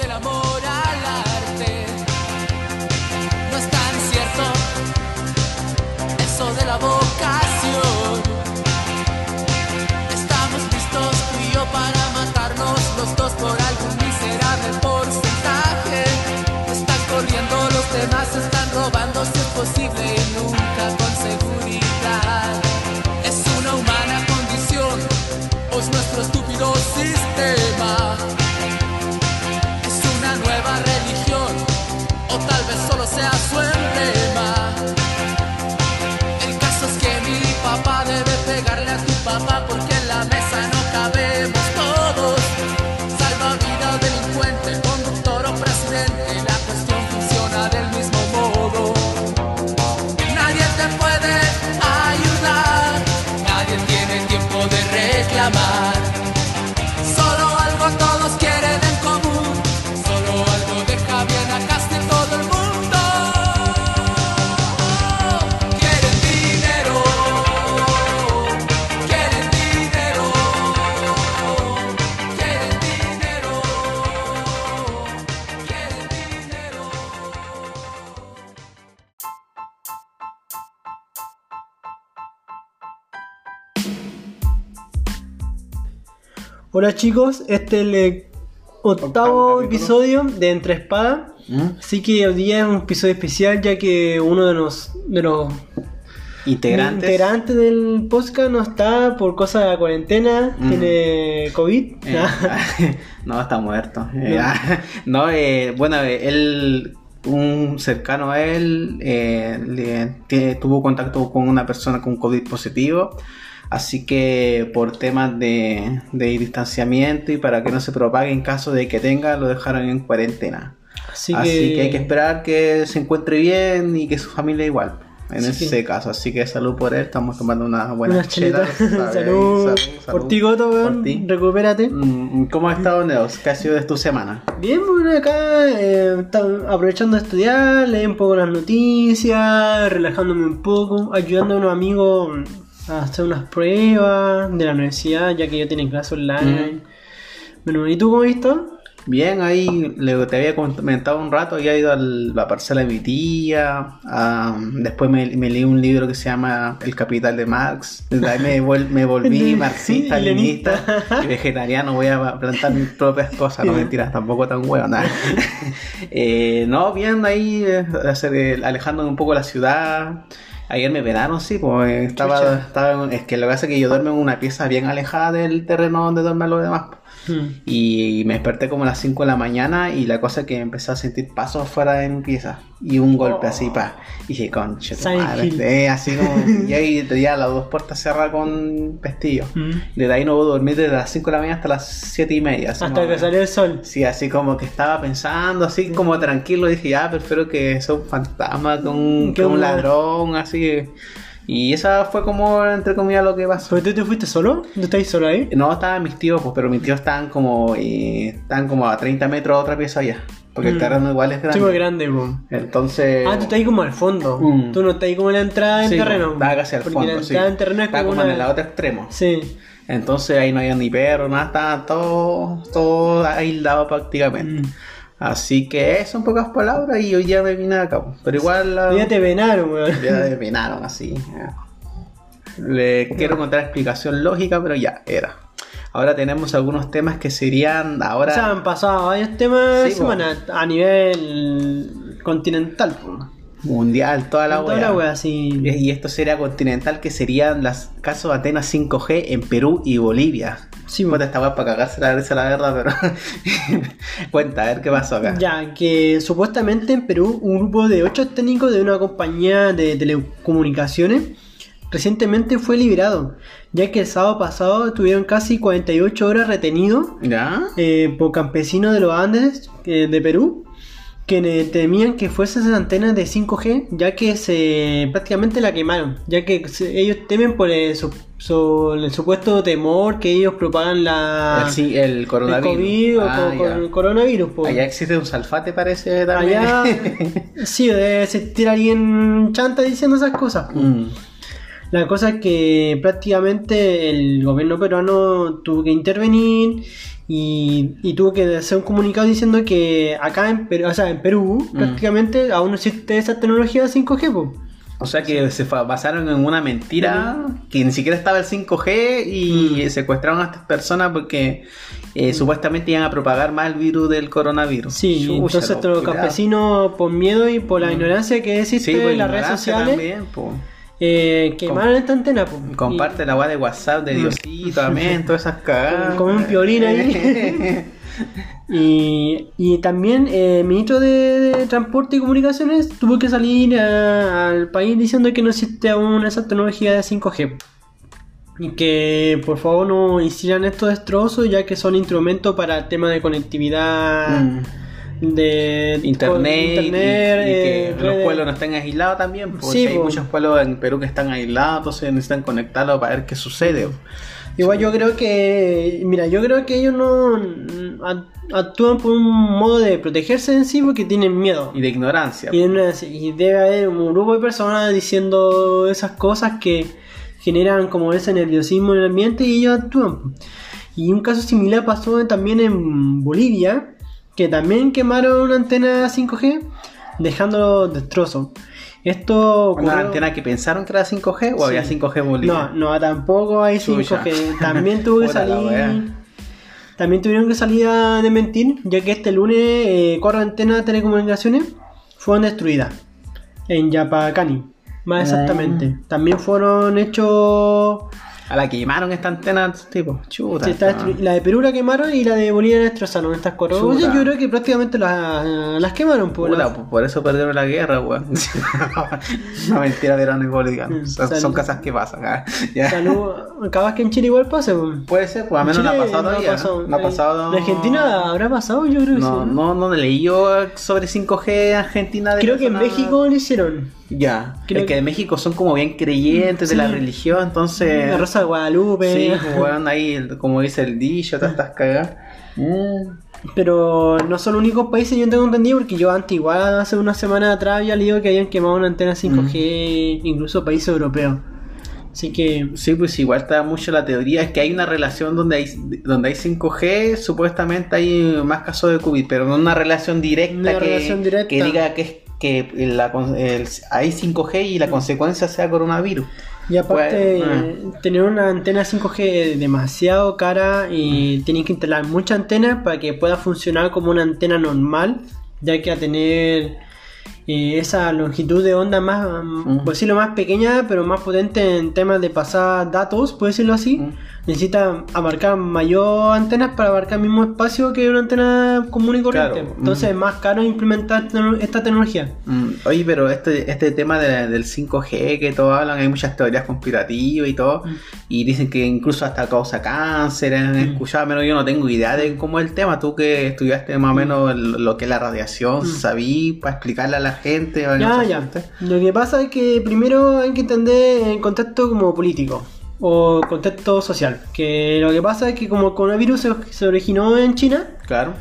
del amor al arte. No es tan cierto eso de la vocación. Estamos listos tú y yo para matarnos los dos por algún miserable porcentaje. Están corriendo, los demás están robando si es posible nunca solo Hola chicos, este es el eh, octavo episodio de Entre Espada. ¿Mm? Así que hoy día es un episodio especial ya que uno de los, de los Integrantes. integrantes del podcast no está por cosas de la cuarentena, Mm. tiene COVID. Eh, no, está muerto. Eh, no, eh, bueno, él, un cercano a él, eh, le- tuvo contacto con una persona con COVID positivo. Así que por temas de, de distanciamiento y para que no se propague en caso de que tenga, lo dejaron en cuarentena. Así, Así, que, que... hay que esperar que se encuentre bien y que su familia igual. En Así ese que- caso, así que salud por él, estamos tomando una buena Una chelita. salud, por ti, Goto, weón. Recupérate. Mm, ¿Cómo has estado, Neos? ¿Qué ha sido de tu semana? Bien, bueno, acá eh, aprovechando de estudiar, leí un poco las noticias, relajándome un poco, ayudando a unos amigos hacer unas pruebas de la universidad, ya que ellos tienen clase online. Bueno, ¿y tú cómo visto? Bien, ahí le, te había comentado un rato, había ido a la parcela de mi tía, ah, después me, me leí un libro que se llama El Capital de Marx, desde ahí me, vol- me volví marxista, leninista y vegetariano, voy a plantar mis propias cosas, no mentiras, tampoco tan huevo, nada. Eh, no, bien ahí, eh, eh, alejándome un poco de la ciudad. Ayer me pegaron, sí, pues estaba, Chucha. estaba en- es que lo que pasa es que yo duermo en una pieza bien alejada del terreno donde duermen los demás. Hmm. Y me desperté como a las 5 de la mañana y la cosa es que empecé a sentir pasos fuera de mi pieza. Y un golpe así, pa. Y dije, concha. Eh, así como. y ahí tenía las dos puertas cerradas con pestillo. Mm. Desde ahí no puedo dormir desde las 5 de la mañana hasta las 7 y media. Hasta que salió el sol. Sí, así como que estaba pensando, así como tranquilo. Dije, ya, prefiero que sea un fantasma que un, Que que un un- ladrón, así. Y esa fue como, entre comillas, lo que pasó. ¿Pero tú te fuiste solo? ¿No estáis solo ahí? No estaban mis tíos, pues, pero mis tíos estaban como, eh, estaban como a 30 metros de otra pieza allá. Porque el Mm. terreno igual es grande. Sí, muy grande, boom. Entonces. Ah, tú estás ahí como al fondo. Mm. Tú no estás ahí como en la entrada del sí, terreno. Estaba casi al fondo. la sí. entrada del terreno es Estaba como como una... en el otro extremo. Sí. Entonces ahí no había ni perro, nada, estaba todo, todo aislado prácticamente. Mm. Así que eso en pocas palabras y hoy ya me vine acá. pues. Pero igual la. Ya te venaron, weón. Ya me venaron así. Le quiero contar explicación lógica, pero ya, era. Ahora tenemos algunos temas que serían ahora. O sea, han pasado varios temas Sí, de semana a nivel continental. po. Mundial, toda la Toda wea. la wea, sí. Y esto sería continental, que serían los casos Atenas 5G en Perú y Bolivia. Sí, Puta, esta para cagarse la risa, la verdad, pero. Cuenta, a ver qué pasó acá. Ya, que supuestamente en Perú un grupo de ocho técnicos de una compañía de telecomunicaciones recientemente fue liberado, ya que el sábado pasado estuvieron casi 48 horas retenidos ¿Ya? eh, por campesinos de los Andes eh, de Perú que temían que fuesen esas antenas de 5G ya que se prácticamente la quemaron ya que se- ellos temen por el, su- su- el supuesto temor que ellos propagan la el, sí, el coronavirus. COVID o Ah, con el coronavirus. Allá existe un salfate, parece también. Allá sí debe existir alguien chanta diciendo esas cosas. Mm. La cosa es que prácticamente el gobierno peruano tuvo que intervenir y, y tuvo que hacer un comunicado diciendo que acá en Perú, o sea, en Perú Mm. prácticamente aún no existe esa tecnología 5G. po. O sea que se basaron en una mentira que ni siquiera estaba el 5G y Mm. secuestraron a estas personas porque eh, supuestamente iban a propagar más el virus del coronavirus. Sí, Chucha, entonces los campesinos por miedo y por la ignorancia que existe Mm. Sí, en las redes sociales también. Eh, quemaron esta antena. po. Comparte la weá de WhatsApp de Diosito, amén, todas esas cagadas. Como un piolín ahí. Y, y también eh, el ministro de, de Transporte y Comunicaciones tuvo que salir a- al país diciendo que no existe aún esa tecnología de 5G. Y que por favor no hicieran estos destrozos ya que son instrumentos para el tema de conectividad, Mm. De Internet, y- internet, y, que eh, los pueblos no estén aislados también, porque Sí, hay po. muchos pueblos en Perú que están aislados, entonces necesitan conectarlos para ver qué sucede. Igual yo creo que, mira, yo creo que ellos no act- actúan por un modo de protegerse en sí porque tienen miedo. Y de ignorancia. Y debe haber un grupo de personas diciendo esas cosas que generan como ese nerviosismo en el ambiente y ellos actúan. Y un caso similar pasó también en Bolivia, que también quemaron una antena 5G dejando destrozos. Esto Una antena que pensaron que era 5G o Sí. había 5G en Bolivia. no, no, tampoco hay Chucha. 5G. También tuvo que salir. También tuvieron que salir a desmentir, ya que este lunes eh, cuatro antenas de telecomunicaciones fueron destruidas en Yapacani, más Ah. exactamente. También fueron hechos. A la que quemaron esta antena, tipo, chuta. sí, está esta- destru- La de Perú la quemaron y la de Bolivia la destrozaron. Estas cuatro. Oye, yo creo que prácticamente las, las quemaron. Por Puta, pues, por eso perdieron la guerra, weón. no, mentira, verano y boliviano. Son, Salud. son cosas que pasan. Ya. Salud. Capaz que en Chile igual pase. po. Puede ser, pues a menos En no ha pasado todavía. ha pasado. No ha pasado. ¿En Argentina habrá pasado? Yo creo que No, sí. no, no leí yo sobre 5G Argentina. de Creo que en México lo hicieron. Ya. Creo es que que- en México son como bien creyentes de la religión, entonces. La Rosa de Guadalupe. Sí, pues, weón, ahí, como dice el dicho, todas estas cagadas. Mm. Pero no son los únicos países, yo tengo entendido, porque yo antes, igual hace una semana atrás, había leído que habían quemado una antena 5G, incluso países europeos. Así que. Sí, pues igual está mucho la teoría, es que hay una relación donde hay, donde hay 5G, supuestamente hay más casos de COVID, pero no una relación directa, Una que, relación directa. que diga que, es, que la con- el- hay 5G y la consecuencia sea coronavirus. Y aparte, Bueno, tener una antena 5G es demasiado cara y tienen que instalar muchas antenas para que pueda funcionar como una antena normal, ya que a tener eh, esa longitud de onda más, por decirlo más pequeña, pero más potente en temas de pasar datos, por decirlo así. Necesita abarcar mayor antenas para abarcar el mismo espacio que una antena común y corriente. Claro. Entonces Mm. es más caro implementar esta tecnología. Mm, Oye, pero este, este tema de- del 5G que todos hablan, hay muchas teorías conspirativas y todo, Mm. y dicen que incluso hasta causa cáncer, han escuchado, menos yo no tengo idea de cómo es el tema, tú que estudiaste más o menos lo que es la radiación, sabí para explicarle a la gente. Mm. Ya, ya. Lo que pasa es que primero hay que entender el contexto como político o contexto social. Que lo que pasa es que como el coronavirus se, se originó en China, Claro.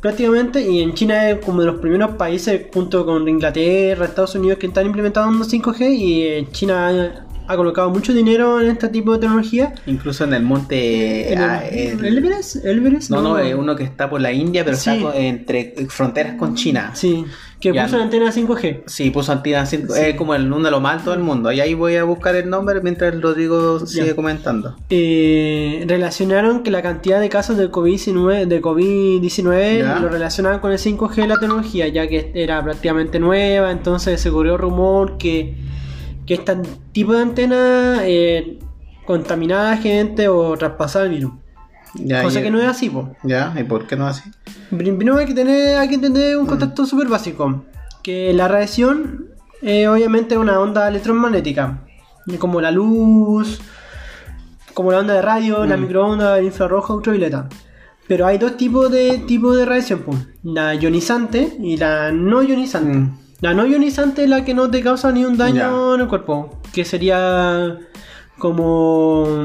prácticamente, y en China es como de los primeros países junto con Inglaterra, Estados Unidos que están implementando 5G y eh, China ha, colocado mucho dinero en este tipo de tecnología. Incluso en el monte... En el- ah, el- ¿El Everest? ¿El Everest? no, no, es uno que está por la India, pero Sí. está entre fronteras con China. Sí, que puso no. una antena 5G. Sí, puso antena 5 es como el uno de los más altos del mundo. Y ahí voy a buscar el nombre mientras Rodrigo sigue Ya. comentando. eh, relacionaron que la cantidad de casos de COVID-19 de COVID-19 Ya. lo relacionaban con el 5G la tecnología, ya que era prácticamente nueva, entonces se corrió rumor que, que este tipo de antena eh, contaminaba a la gente o traspasaba el virus. Ya, Cosa y- que no es así, po. Ya, ¿y por qué no así? Primero hay que tener, hay que entender Mm. un contexto súper básico. Que la radiación eh, obviamente es una onda electromagnética. Como la luz, como la onda de radio, la Mm. microonda, el infrarrojo, ultravioleta. Pero hay dos tipos de tipos de radiación, pues. La ionizante y la no ionizante. Mm. La no ionizante es la que no te causa ni un daño Ya. en el cuerpo. Que sería como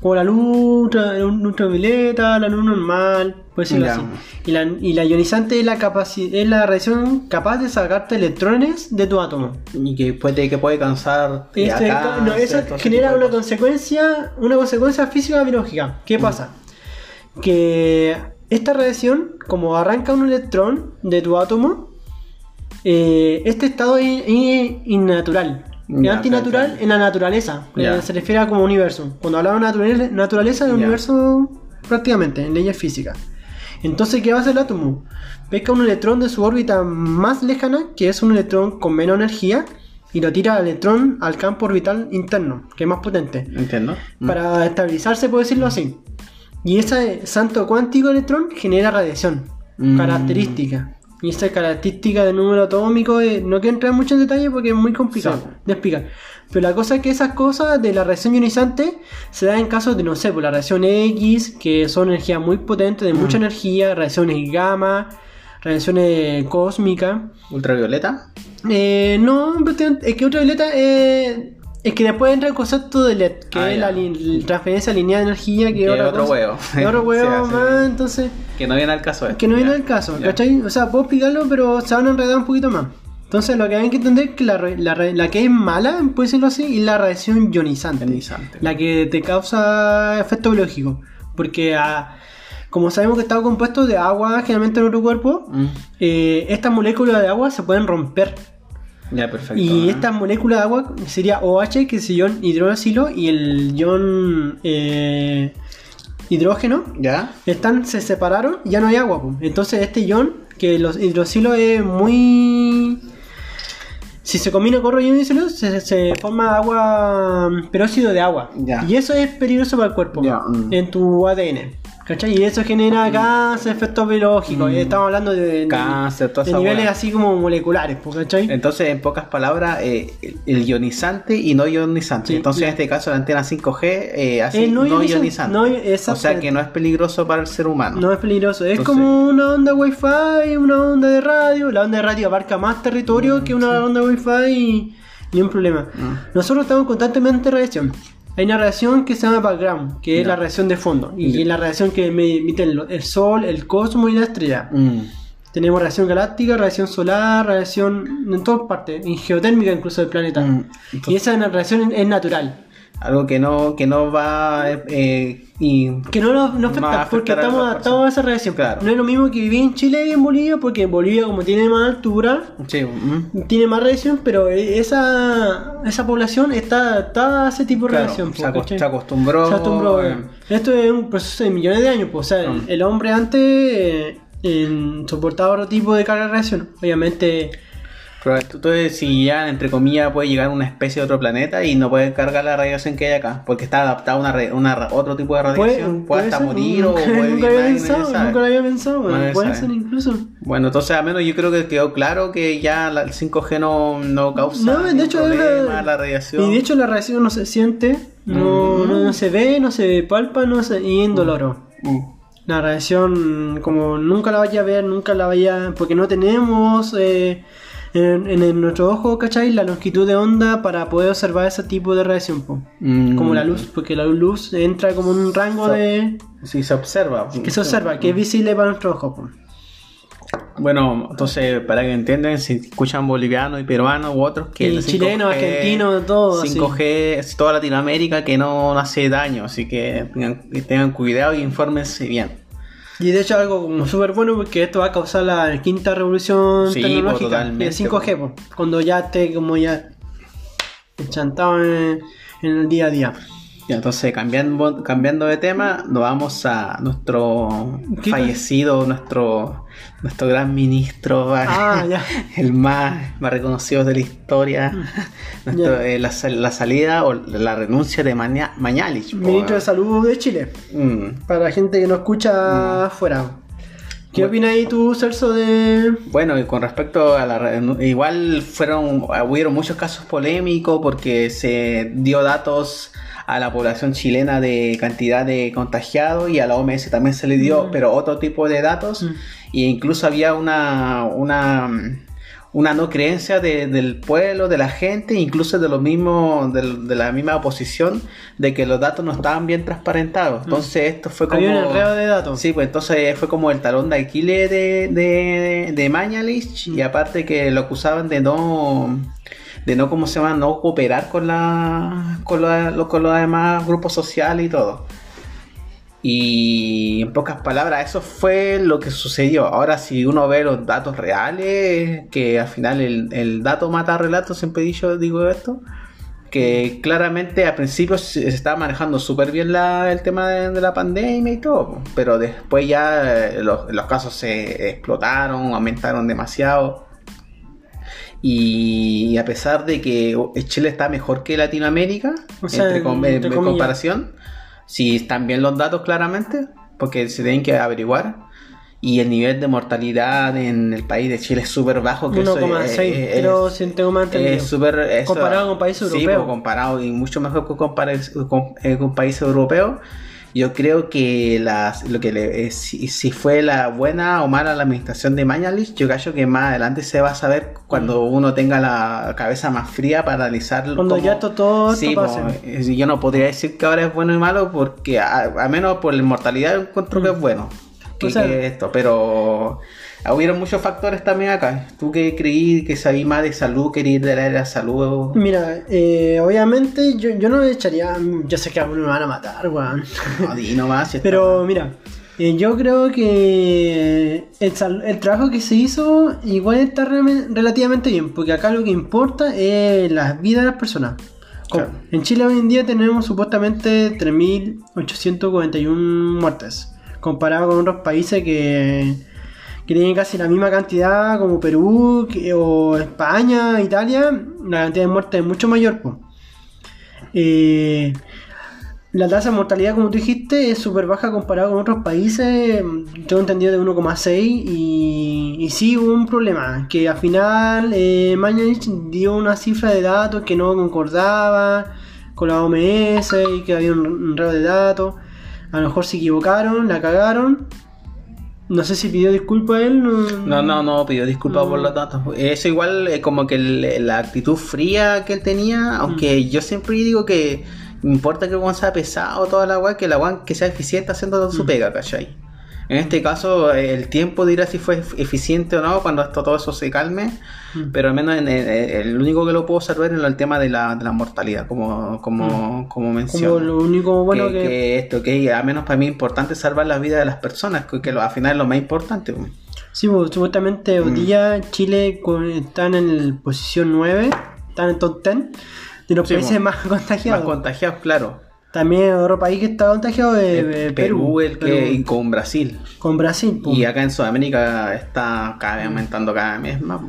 Como la luz ultra- ultravioleta, la luz normal, puede Ya. así. Y la, y la ionizante es la, es la radiación capaz de sacarte electrones de tu átomo. Y que puede, que puede causar. Este, cáncer, no, eso genera una consecuencia, una consecuencia física biológica. ¿Qué pasa? Que esta radiación, como arranca un electrón de tu átomo, eh, este estado es, es innatural. Es Ya, antinatural en la naturaleza. Ya. Se refiere a como universo. Cuando hablamos de naturaleza, naturaleza el universo prácticamente, en leyes físicas. Entonces, ¿qué va a hacer el átomo? Pesca un electrón de su órbita más lejana, que es un electrón con menos energía, y lo tira al electrón al campo orbital interno, que es más potente, Entiendo. Mm. para estabilizarse, por decirlo así. Y ese salto cuántico de electrón genera radiación, Mm. característica. Y esa característica del número atómico, eh, no quiero entrar mucho en detalle porque es muy complicado Sí. de explicar. Pero la cosa es que esas cosas de la radiación ionizante se dan en casos de, no sé, por la radiación X, que son energías muy potentes, de Mm. mucha energía, radiaciones gamma, radiaciones cósmicas. ¿Ultravioleta? Eh, no, es que ultravioleta eh, es que después entra el concepto de LED, que Ah, es la li- transferencia lineal de energía, que, otro cosa. huevo. Que otro huevo Sí, más, entonces, Que no viene al caso. esto. que no viene Ya. el caso, Ya. ¿cachai? O sea, puedo explicarlo, pero se van a enredar un poquito más. Entonces, lo que hay que entender es que la, la, la que es mala, puede decirlo así, es la radiación ionizante. Ionizante. La que te causa efecto biológico. Porque, ah, como sabemos que está compuesto de agua generalmente en nuestro cuerpo, Mm. eh, estas moléculas de agua se pueden romper. Ya, perfecto. Y ¿eh? esta molécula de agua sería OH, que es el ion hidroxilo, y el ion eh, hidrógeno, ¿Ya? están, se separaron y ya no hay agua. Entonces este ion, que los hidroxilo es muy... Si se combina con ion hidroxilo, se, se forma agua, peróxido de agua. Ya. Y eso es peligroso para el cuerpo, Ya, mm. en tu ADN. ¿Cachai? Y eso genera cáncer, efectos biológicos. Mm. Estamos hablando de, de- Cáncer, toda de esa niveles así como moleculares, ¿cachai? Entonces, en pocas palabras, eh, el ionizante y no ionizante. Sí, Entonces, en este caso, la antena 5G, eh, Eh, no no, ionizante, no, o sea que no es peligroso para el ser humano. No es peligroso, es Entonces- como una onda wifi, una onda de radio. La onda de radio abarca más territorio que una onda wifi y ni un problema. Mm. Nosotros estamos constantemente en radiación. Hay una radiación que se llama background, que es la radiación de fondo. Y es la radiación que me emite el, sol, el cosmos y la estrella. Mm. Tenemos radiación galáctica, radiación solar, radiación en todas partes, en geotérmica incluso del planeta. Mm. Y esa radiación es natural. Algo que no, que no va eh, y Que no nos, afecta porque estamos adaptados a esa radiación. Claro. No es lo mismo que vivir en Chile y en Bolivia, porque en Bolivia, como tiene más altura, sí, tiene más radiación, pero esa, esa población está adaptada a ese tipo de Claro, radiación. se, po, acos- ¿cachai? se acostumbró. Se acostumbró, eh. Esto es un proceso de millones de años, pues, o sea, el, Mm. el hombre antes eh, soportaba otro tipo de carga de radiación. Obviamente, entonces, si ya, entre comillas, puede llegar una especie de otro planeta y no puede cargar la radiación que hay acá, porque está adaptado a una, una otro tipo de radiación, puede, hasta ser, morir o puede nunca había pensado, nunca lo había pensado, bueno, puede ser incluso. Bueno, entonces al menos yo creo que quedó claro que ya la- el 5G no, no causa No, de hecho, es problema, la- la radiación. Y de hecho la radiación no se siente, no, Mm. no, no se ve, no se palpa, no se, y indoloro. Mm. La radiación, como nunca la vaya a ver, nunca la vaya. Porque no tenemos eh, en, en nuestro ojo, ¿cachai? La longitud de onda para poder observar ese tipo de radiación. Mm. como la luz, porque la luz entra como en un rango So- de. Sí, se observa. que se observa, que es visible para nuestro ojo, po. Bueno, entonces, para que entiendan, si escuchan bolivianos y peruanos u otros, que Y chilenos, argentinos, todo, 5G es toda Latinoamérica que no hace daño, así que tengan, que tengan cuidado y infórmense bien. Y de hecho algo como súper bueno porque esto va a causar la quinta revolución Sí, tecnológica. po, totalmente, el 5G, po, cuando ya esté como ya enchantado en, en el día a día. Ya, entonces, cambiando, cambiando de tema, nos vamos a nuestro ¿Qué fallecido, nuestro, nuestro gran ministro, Ah, el más, más reconocido de la historia, Nuestro, Ya. eh, la, la salida o la renuncia de Maña- Mañalich. Ministro de Salud de Chile. Mm. Para la gente que no escucha afuera. ¿Qué opinas ahí tú, Celso, de...? Bueno, y con respecto a la... Igual fueron, hubieron muchos casos polémicos porque se dio datos a la población chilena de cantidad de contagiados y a la OMS también se le dio, Mm. pero otro tipo de datos. Mm. E incluso había una, una, una no creencia de- del pueblo, de la gente, incluso de los mismos, del- de, la misma oposición, de que los datos no estaban bien transparentados. Entonces esto fue como... Había un enredo de datos. Sí, pues entonces fue como el talón de Aquiles de, de, de Mañalich y aparte que lo acusaban de no de no cómo se llama no cooperar con la con, con los demás grupos sociales y todo. Y en pocas palabras eso fue lo que sucedió. Ahora si uno ve los datos reales que al final el, el dato mata relato siempre dicho digo esto que claramente al principio se se estaba manejando súper bien la- el tema de, de la pandemia y todo, pero después ya eh, los, los casos se explotaron, aumentaron demasiado. Y a pesar de que Chile está mejor que Latinoamérica, O sea, entre com- entre en comparación, si están bien los datos claramente, porque se tienen que averiguar. Y el nivel de mortalidad en el país de Chile es súper bajo. que eso es- 1,6, es- pero si tengo más entendido. es súper Comparado con países sí, europeos. pues, comparado y mucho mejor que compara- con, eh, con países europeos. Yo creo que las, lo que le, eh, si, si fue la buena o mala la administración de Mañalich, yo creo que más adelante se va a saber cuando uno tenga la cabeza más fría para analizarlo. Cuando como- ya to- todo esto Sí, pues, eh, yo no podría decir que ahora es bueno y malo porque a, a menos por la mortalidad encuentro que es bueno. Que, O sea- que esto, pero hubieron muchos factores también acá. Tú que creí que sabí más de salud, querías de la de salud. Mira, eh, obviamente yo, yo no echaría. Yo sé que a uno me van a matar, weón. No, di nomás, si Pero mira, eh, yo creo que el, el trabajo que se hizo igual está re- relativamente bien, porque acá lo que importa es la vida de las personas. Claro. En Chile hoy en día tenemos supuestamente 3.841 muertes, comparado con otros países que, que tienen casi la misma cantidad como Perú o España, Italia, la cantidad de muertes es mucho mayor. po. Eh, la tasa de mortalidad, como tú dijiste, es súper baja comparado con otros países. Tengo entendido de 1,6 y, sí hubo un problema, que al final eh, Mañalich dio una cifra de datos que no concordaba con la OMS y que había un un de datos. A lo mejor se equivocaron, la cagaron. No sé si pidió disculpas a él. No, no, no, pidió disculpas por Mm. los datos. Eso igual es como que el- la actitud fría que él tenía, aunque yo siempre digo que importa que el guan sea pesado, toda la guay, que la guan que sea eficiente haciendo su pega, ¿cachai? En este caso, el tiempo dirá si fue eficiente o no cuando esto, todo eso se calme, Mm. pero al menos en el, el único que lo puedo salvar es el tema de la, de la mortalidad, como, como, como menciono. Como lo único bueno que, que... que esto, que al menos para mí es importante salvar la vida de las personas, que, que lo- al final es lo más importante. pues. Sí, pues, supuestamente hoy Mm. día Chile con- están en la posición 9, están en top 10 de los Sí, países pues. más contagiados. Más contagiados, claro. También otro país que está contagiado es eh, Perú, el que Perú, y con Brasil. con Brasil. Y acá en Sudamérica está cada vez aumentando cada vez más.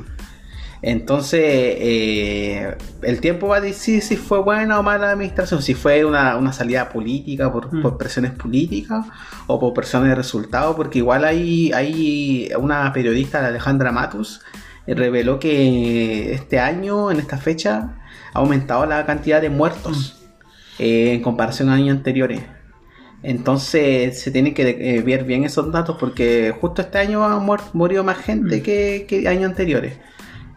Entonces, eh, el tiempo va a decir si fue buena o mala la administración, si fue una, una salida política por, Mm. por presiones políticas o por presiones de resultados, porque igual hay, hay una periodista, Alejandra Matus, eh, reveló que este año, en esta fecha, ha aumentado la cantidad de muertos eh, en comparación a años anteriores. Entonces se tienen que eh, ver bien esos datos porque justo este año ha muer- murido más gente Mm. que, que años anteriores.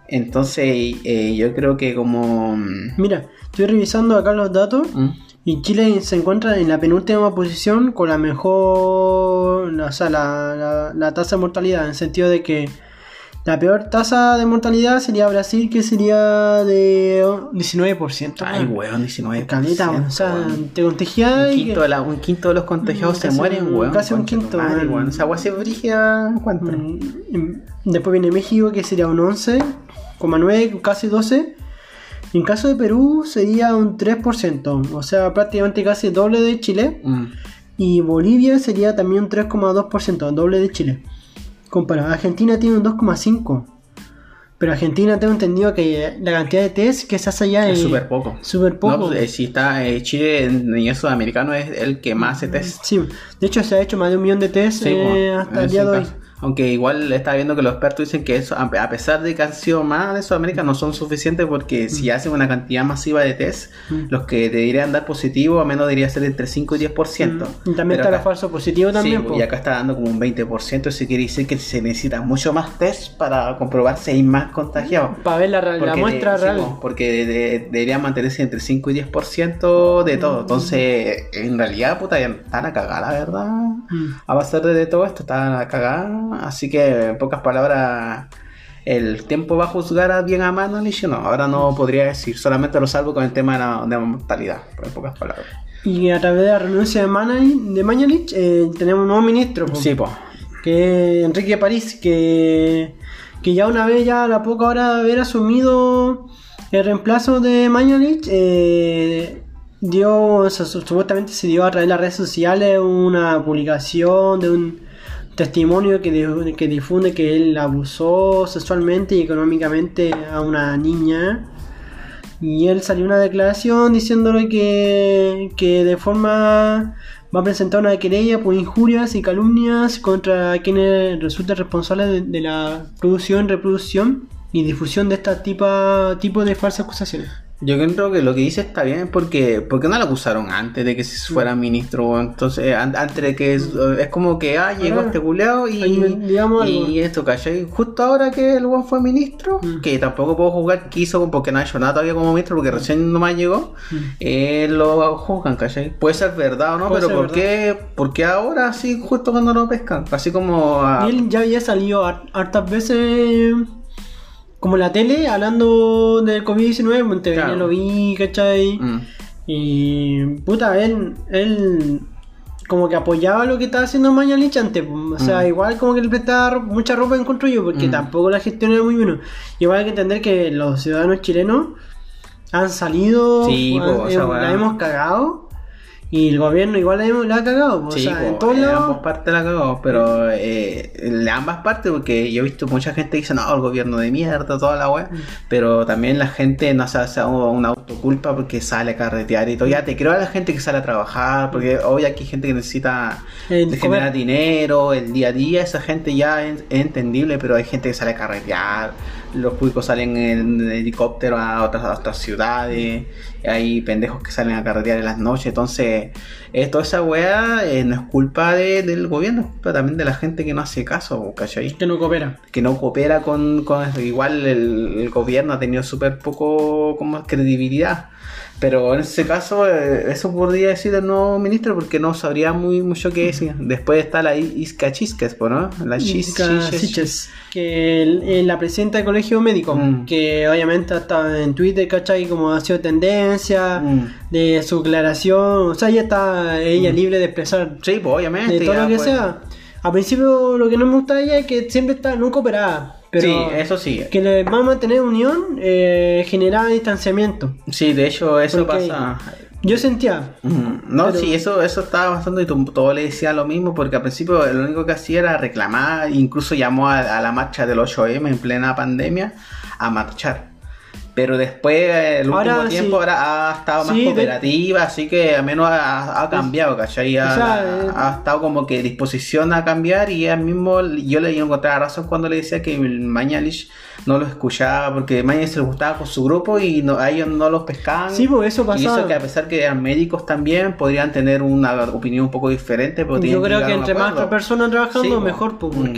Entonces eh, yo creo que como... mm, Mira, estoy revisando acá los datos ¿Mm? y Chile se encuentra en la penúltima posición con la mejor, o sea, la, la- la tasa de mortalidad, en el sentido de que la peor tasa de mortalidad sería Brasil, que sería de 19%. Ay, weón. weón, 19. Caleta, weón. o sea, te contagias un, y quinto de la- un quinto de los contagiados Mm, se mueren, un- weón. casi un quinto, madre, weón. weón. Esa agua se brígida encuentra. Mm, Después viene México, que sería un 11,9, casi 12. En caso de Perú sería un 3%, o sea, prácticamente casi doble de Chile. Mm. Y Bolivia sería también un 3,2%, doble de Chile. Comparado, Argentina tiene un 2,5%. Pero Argentina tengo entendido que la cantidad de test que se hace allá Es súper poco. súper poco. No, pues, eh, si está eh, Chile en nivel sudamericano es el que más hace test. Sí, de hecho se ha hecho más de un millón de test Sí, eh, hasta el día de hoy. caso. Aunque igual estaba viendo que los expertos dicen que eso, a pesar de que han sido más de Sudamérica, no son suficientes porque si hacen una cantidad masiva de test, Mm. los que deberían dar positivo, a menos debería ser entre 5 y 10%. Y también está acá- el falso positivo también. Sí, po. y acá está dando como un 20%, eso quiere decir que se necesita mucho más test para comprobar si hay más contagiados. Para ver la, la muestra de- real. po, porque de- de- debería mantenerse entre 5 y 10% de todo. Entonces, en realidad, puta, están a cagar, la verdad. Mm. A base de, de todo esto, están a cagar. Así que, en pocas palabras, el tiempo va a juzgar a bien a Manuelich. No, ahora no podría decir. Solamente lo salvo con el tema de la, de mortalidad, en pocas palabras. Y a través de la renuncia de, Manai- de Mañalich eh, tenemos un nuevo ministro. po. Sí, pues. que es Enrique París, que, que ya una vez, ya a la poca hora de haber asumido el reemplazo de Mañalich, eh, dio, o sea, su- supuestamente se dio a través de las redes sociales una publicación de un testimonio que, que difunde que él abusó sexualmente y económicamente a una niña. Y él salió una declaración diciéndole que, que de forma va a presentar una querella por injurias y calumnias contra quienes resulten responsables de, de la producción, reproducción y difusión de este tipo de falsas acusaciones. Yo creo que lo que dice está bien porque porque no lo acusaron antes de que se fuera ministro entonces an- antes de que es, es como que ah llegó Ahora, este culeado y, digamos y esto ¿cachai? justo ahora que el weón fue ministro Mm. que tampoco puedo juzgar que hizo porque no ha hecho nada todavía como ministro porque recién nomás llegó eh, lo juzgan ¿cachai? puede ser verdad o no Mm. Puede pero ¿por qué, ¿por qué ahora así justo cuando lo pescan? así como a- Y él ya había salido har- hartas veces como la tele hablando del COVID-19, en Montevideo Claro. lo vi, ¿cachai? Mm. Y puta, él, él como que apoyaba lo que estaba haciendo Mañalich antes. po. O sea, Mm. igual como que le prestaba mucha ropa en contra yo, porque Mm. tampoco la gestión era muy buena. Igual hay que entender que los ciudadanos chilenos han salido, Sí, han- po, esa eh, la hemos cagado. Y el gobierno igual la, ha cagado. Sí, o sea, en todos lados. ambas partes la cagó, pero eh, en ambas partes, porque yo he visto mucha gente que dice, no, el gobierno de mierda, toda la wea, pero también la gente no se hace una autoculpa porque sale a carretear y todo. Ya te creo a la gente que sale a trabajar, porque hoy aquí hay gente que necesita El de generar comer. dinero, el día a día, esa gente ya es, es entendible, pero hay gente que sale a carretear, los públicos salen en helicóptero a otras, a otras ciudades, hay pendejos que salen a carretear en las noches, entonces eh, toda esa weá eh, no es culpa de- del gobierno, es culpa también de la gente que no hace caso, ¿cachai? Que no coopera. Que no coopera con, con eso. igual el, el gobierno ha tenido súper poco como credibilidad. Pero en ese caso, eh, eso podría decir el nuevo ministro porque no sabría muy mucho qué decir. Después está la Isca Chisques, ¿no? La Iska Chisques. Que el- eh, la presidenta del colegio médico, Mm. que obviamente está en Twitter, ¿cachai? Como ha sido tendencia Mm. de su declaración, o sea, ella está ella libre de expresar Sí, pues obviamente. de todo ya, lo que pues. sea. A principio lo que no me gusta de ella es que siempre está nunca operada, pero sí, eso sí. que le va a mantener unión eh, generaba distanciamiento. Sí, de hecho, eso Porque pasa. Yo sentía. No, Pero- sí, eso, eso estaba pasando y to- todo le decía lo mismo porque al principio lo único que hacía era reclamar, incluso llamó a, a la marcha del 8M en plena pandemia a marchar. Pero después, eh, el Ahora último tiempo, sí. ahora ha estado más Sí, de- cooperativa, así que al menos ha, ha cambiado, ¿cachai? Ha, O sea, eh, ha estado como que disposición a cambiar y él mismo, yo le encontraba razón cuando le decía que Mañalich no lo escuchaba porque Mañalich se le gustaba con su grupo y no, a ellos no los pescaban. sí, pues eso Y pasaba. eso que a pesar que eran médicos también podrían tener una opinión un poco diferente, pero Yo creo que entre más personas trabajando, Sí, po. mejor, pues, Mm.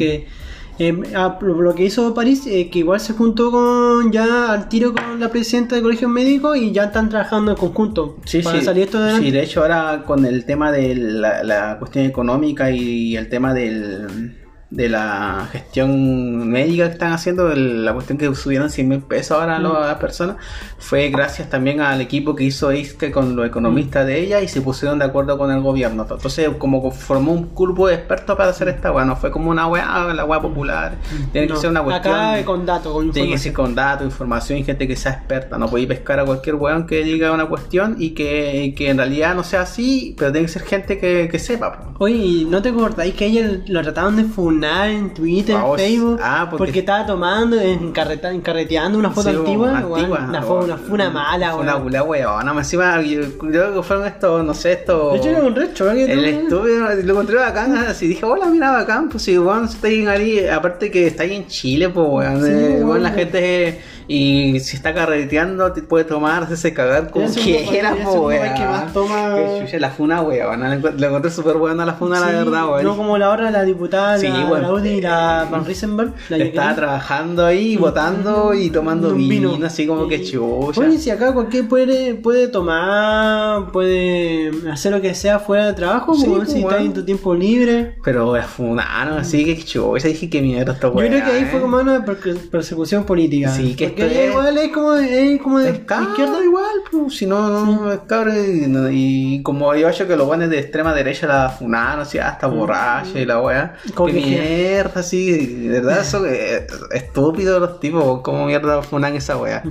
Eh, a- lo lo que hizo París, eh, que igual se juntó con ya al tiro con la presidenta del colegio médico y ya están trabajando en conjunto Sí, para sí. salir esto de Sí, de hecho ahora con el tema de la, la cuestión económica y el tema del, de la gestión médica que están haciendo, el- la cuestión que subieron 100 mil pesos ahora a las personas, fue gracias también al equipo que hizo ISTE con los economistas de ella y se pusieron de acuerdo con el gobierno. Entonces como formó un grupo de expertos para hacer esta weá, no fue como una weá, la weá popular, tiene No, que ser una cuestión... Acá con datos, con Tiene que ser con datos, información y gente que sea experta. No podéis pescar a cualquier weón que diga una cuestión y que, que en realidad no sea así, pero tiene que ser gente que, que sepa. po. Oye, ¿y ¿no te acordáis que ella lo trataban de funar funada en Twitter, en Facebook, ah, porque... porque- estaba tomando, encarreta- encarreteando una foto Sí, antigua, antigua, weón, una, fo- una funa mala, Fue una weón. weón. No, encima, yo creo que fueron estos, no sé, estos. Un recho, ¿verdad? que El tú- estúpido lo encontré bacán, así dije, hola, mira bacán, pues si weón, está ahí, aparte que está ahí en Chile, pues weón, Sí, eh, weón. weón, la gente, y si está carreteando, te puede tomar, hacerse cagar como quiera, pues papel weón. que más toma- Que la funa, weón, la la encontré súper buena la funa, la Sí, verdad, weón. No como la hora de la diputada, Sí, la, la Audi y la Van Riesenberg. La Estaba trabajando ahí, votando y tomando Un vino, así como que Y- chucha. Oye, si acá cualquier puede, puede tomar, puede hacer lo que sea fuera de trabajo, Sí, pues, pues, si estás weón. en tu tiempo libre. Pero es funano, así que chucha, dije que mierda esta Yo weón. creo que ahí fue como una per- persecución política. Sí, que Porque esto ahí es- igual es como, es como de izquierda. igual, pues, si no, no es cabro. Y, no- y como yo acho que los buenos de extrema derecha la funaron, así hasta borracho y la weá. Como Que que- mierda, así, de verdad, eso es estúpido los tipos, como mierda funan esa weá.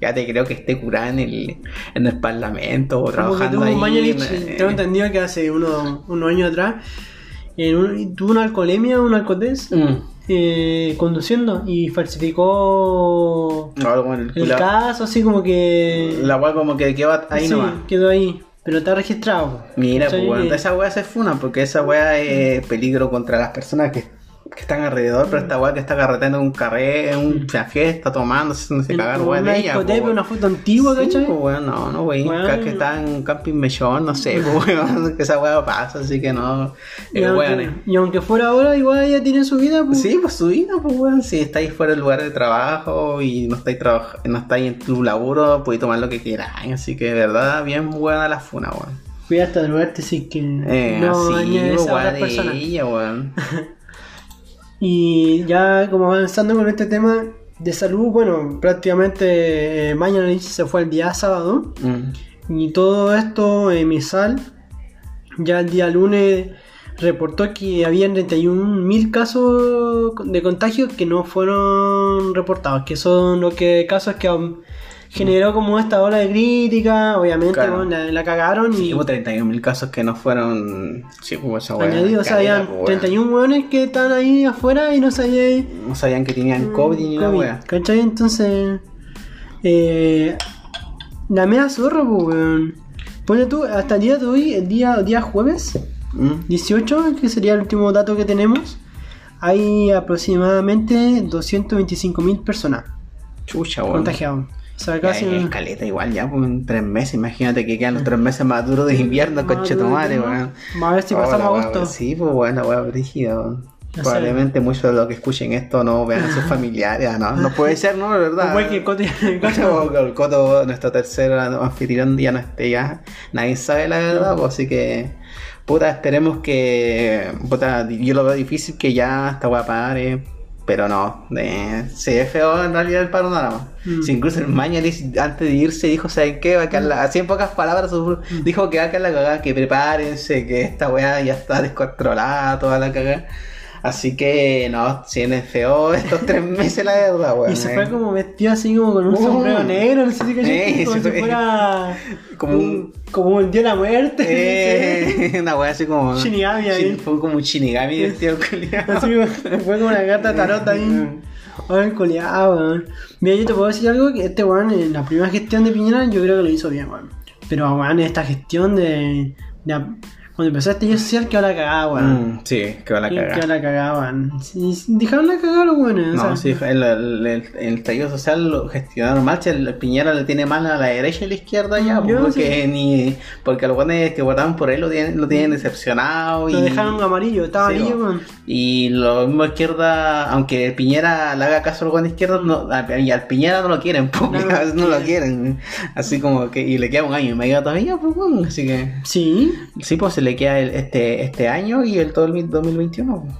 Ya te creo que esté curada en el, en el parlamento o Como que trabajando tuvo ahí. Eh, tengo entendido que hace uno- unos años atrás en un- tuvo una alcoholemia, un alcotés, mm, eh, conduciendo y falsificó algo el caso, así como que... La weá como que quedó ahí sí, nomás. quedó ahí, pero está registrado. Mira, pues bueno, esa weá se funa porque esa weá es peligro contra las personas que, que están alrededor, pero esta weá que está carreteando un carré, en una fiesta, tomando, haciéndose cagar, una weón, ella. discoteca, una foto antigua, Sí, ¿cachai? pues, no, no, wey. Cada que está en un camping mechón, no sé, pues, que esa weá pasa, así que no. y, Eh, aunque, weón, y aunque fuera ahora, igual ella tiene su vida, pues. Sí, pues su vida, pues weón, si estáis fuera del lugar de trabajo y no estáis no estáis en tu laburo, podéis tomar lo que queráis, así que de verdad, bien buena la funa, weón. Cuídate de drogarte si que Eh, no así, dañes a otras de personas. ella, weón. Y ya como avanzando con este tema de salud, bueno, prácticamente eh, Mañalich se fue el día sábado. Mm. Y todo esto, eh, Misal, ya el día lunes reportó que habían 31.000 casos de contagio que no fueron reportados, que son los que casos que generó como esta ola de crítica, obviamente Claro. bueno, la, la cagaron Sí, y hubo 31.000 casos que no fueron. Sí, hubo esa weá. añadido, o sea, habían pues, weón. 31 hueones que estaban ahí afuera y no sabían No sabían que tenían COVID ni la weá. ¿Cachai? Entonces, eh, la mea zorra, pues, weón. Ponle tú, hasta el día de hoy, el día, día jueves Mm. 18, que sería el último dato que tenemos, hay aproximadamente 225.000 personas Chucha, weón. contagiadas. O sea, casi. es caleta igual ya, pues en tres meses. Imagínate que quedan los tres meses más duros de invierno, invierno. weón. Vamos a ver si Oh, pasamos agosto. Sí, pues bueno, la weá brígida, weón. Ya Probablemente muchos de los que escuchen esto no vean a sus familiares, ah, ¿no? No puede ser, ¿no? Verdad. Como el Cote- Como que el Coto, nuestro tercer anfitrión, ya no esté ya. Nadie sabe la verdad, pues, así que. Puta, esperemos que. Puta, yo lo veo difícil que ya esta weá pare. Pero no, eh, se ve feo en realidad el panorama. Mm. Si incluso el Mañalich antes de irse dijo, ¿saben qué? Va a quedar la- así en pocas palabras, Mm. dijo que va a quedar la cagada, que prepárense, que esta weá ya está descontrolada, toda la cagada. Así que no, si es feo estos tres meses, la verdad, weón. Y se eh. fue como vestido así como con un Uh. sombrero negro, no sé si Eh, como si fue- fuera como un- como el día de la muerte. Eh, una wea así como. Shinigami ahí. Fue como un Shinigami del tío culiao. Así fue como una carta tarot ahí. Ay, coleado, weón. Mira, yo te puedo decir algo que este weón en la primera gestión de Piñera yo creo que lo hizo bien, weón. Pero weón, en esta gestión de. de- cuando empezó este social quedó la cagada, weón. Mm, sí, que cagada. la cagada, weón. Sí, dejaron la cagada los o No, sí, el, el, el, el estallido social lo gestionaron mal. si El Piñera le tiene mal a la derecha y a la izquierda ya. Yo Porque, ni, porque los buenos que votaban por él lo tienen, lo tienen decepcionado. Lo y, dejaron amarillo, estaba Sí, amarillo, weón. Y lo mismo izquierda, aunque Piñera le haga caso al buen izquierdo, no, a- y al Piñera no lo quieren, pues, No lo no, lo quieren. Así como que, y le queda un año y medio todavía, pues, así que. Sí, Sí, pues se le queda el- este, este año y el todo el 2021. pues.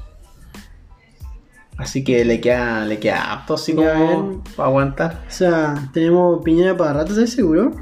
Así que le queda, le queda apto así como para aguantar. o sea, tenemos Piñera para rato, ¿estás seguro?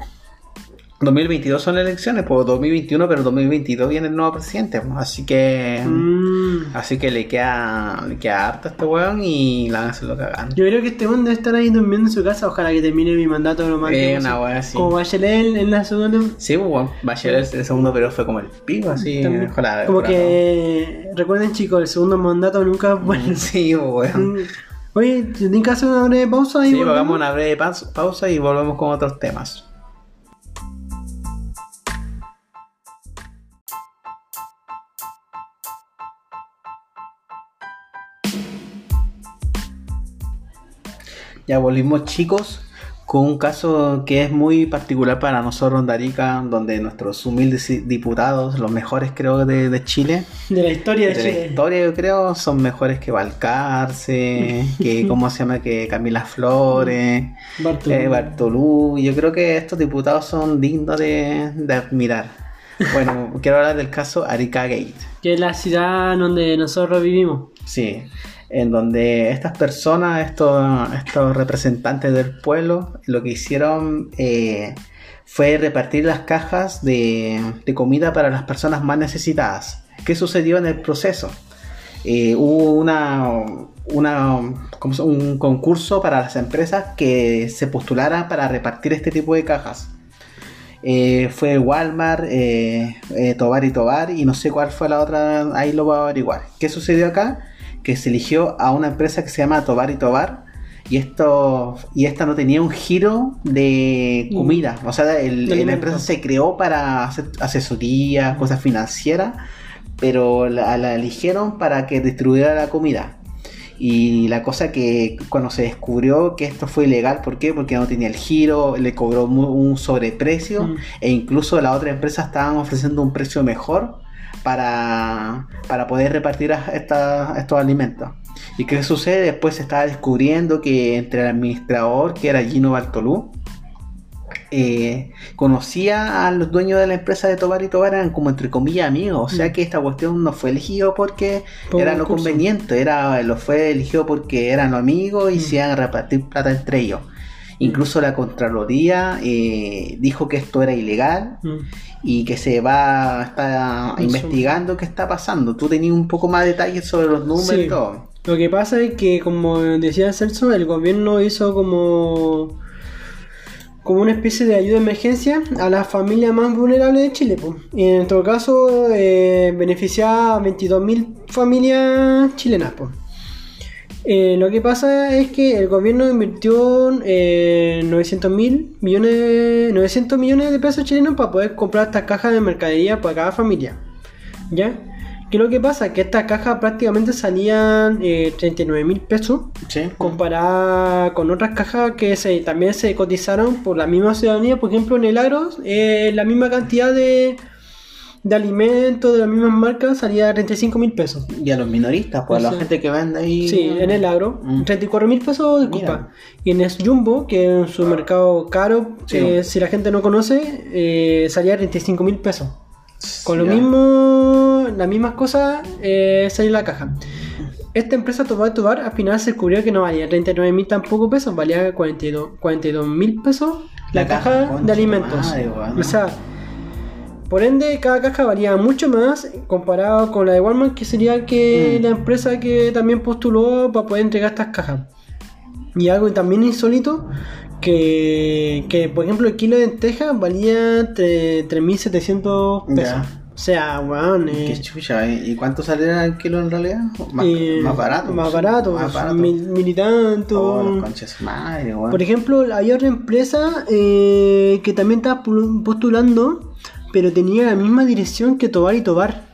2022 son las elecciones, pues 2021, pero 2022 viene el nuevo presidente, pues, así que Mm. así que le queda le queda harto a este weón y la van a hacer lo que hagan. Yo creo que este hombre debe estar ahí durmiendo en su casa. Ojalá que termine mi mandato lo más Eh, una así. Como Bachelet en, en la segunda. Sí, pues Bachelet el segundo periodo fue como el pico, así. También. ojalá- Como que recuerden chicos, el segundo mandato nunca es bueno. Sí, pues weón. Mm. Oye, ¿tienes que hacer una breve pausa y Sí, hagamos una breve paus- pausa y volvemos con otros temas. Ya volvimos chicos con un caso que es muy particular para nosotros en Darica, donde nuestros humildes diputados, los mejores creo de, de Chile, De la historia de, de la Chile. historia yo creo son mejores que Balcarce, que cómo se llama que Camila Flores, Bartolomé. eh, Bartolú. Yo creo que estos diputados son dignos de, de admirar. Bueno, quiero hablar del caso Arica Gate. Que es la ciudad donde nosotros vivimos. Sí, en donde estas personas, estos, representantes del pueblo, lo que hicieron eh, fue repartir las cajas de, comida para las personas más necesitadas. ¿Qué sucedió en el proceso? Eh, hubo una, una, ¿cómo se- un concurso para las empresas que se postularan para repartir este tipo de cajas. Eh, fue Walmart, Tobar y Tobar, y no sé cuál fue la otra, ahí lo voy a averiguar. ¿Qué sucedió acá? Que se eligió a una empresa que se llama Tobar y Tobar, y esto y esta no tenía un giro de comida. O sea, el- la empresa se creó para hacer asesoría, cosas financieras, pero la, la eligieron para que distribuyera la comida. Y la cosa que cuando se descubrió que esto fue ilegal, ¿por qué? Porque no tenía el giro, le cobró un sobreprecio Mm. e incluso la otra empresa estaban ofreciendo un precio mejor para, para poder repartir esta- estos alimentos. ¿Y qué sucede? Después se estaba descubriendo que entre el administrador, que era Gino Bartolú, eh, conocía a los dueños de la empresa de Tobar y Tobar, eran como entre comillas amigos. O sea Mm. que esta cuestión no fue elegido porque Por era lo curso. conveniente, era, lo fue elegido porque eran los amigos y Mm. se iban a repartir plata entre ellos. Incluso la Contraloría eh, dijo que esto era ilegal Mm. y que se va a estar Eso. investigando qué está pasando. Tú tenías un poco más detalles sobre los números Sí. y todo. Lo que pasa es que, como decía Celso, el gobierno hizo como como una especie de ayuda de emergencia a las familias más vulnerables de Chile. po. Y en nuestro caso, eh, beneficiaba a 22.000 familias chilenas. po. Eh, lo que pasa es que el gobierno invirtió eh, 900 mil millones, 900 millones de pesos chilenos para poder comprar estas cajas de mercadería para cada familia. ¿Ya? ¿Qué es lo que pasa? Que estas cajas prácticamente salían eh, 39 mil pesos Sí. comparada con otras cajas que se, también se cotizaron por la misma ciudadanía. Por ejemplo, en el agro, eh, la misma cantidad de, de alimentos de las mismas marcas salía a 35 mil pesos. Y a los minoristas, pues a la gente que vende ahí. Sí, en el agro, Mm. 34 mil pesos, disculpa. Mira. Y en el Jumbo, que es un supermercado caro, Sí. eh, si la gente no conoce, eh, salía a 35 mil pesos. Con lo Ya. mismo, las mismas cosas, eh, salía la caja. Esta empresa Tobar Tobar al final se descubrió que no valía 39 mil tampoco pesos, valía 42 mil pesos la, La caja, de alimentos. madre, weón. o sea, por ende, cada caja valía mucho más comparado con la de Walmart, que sería que Mm. la empresa que también postuló para poder entregar estas cajas. Y algo también insólito, que, que por ejemplo el kilo de lentejas valía tre- 3.700 pesos. O sea, weón, eh, Qué chucha, ¿eh? ¿y cuánto saldría el kilo en realidad? Más, eh, más barato. Más barato, Más barato. mil, mil y tanto. Oh, conches madre, weón. Por ejemplo, había otra empresa eh, que también estaba postulando, pero tenía la misma dirección que Tobar y Tobar.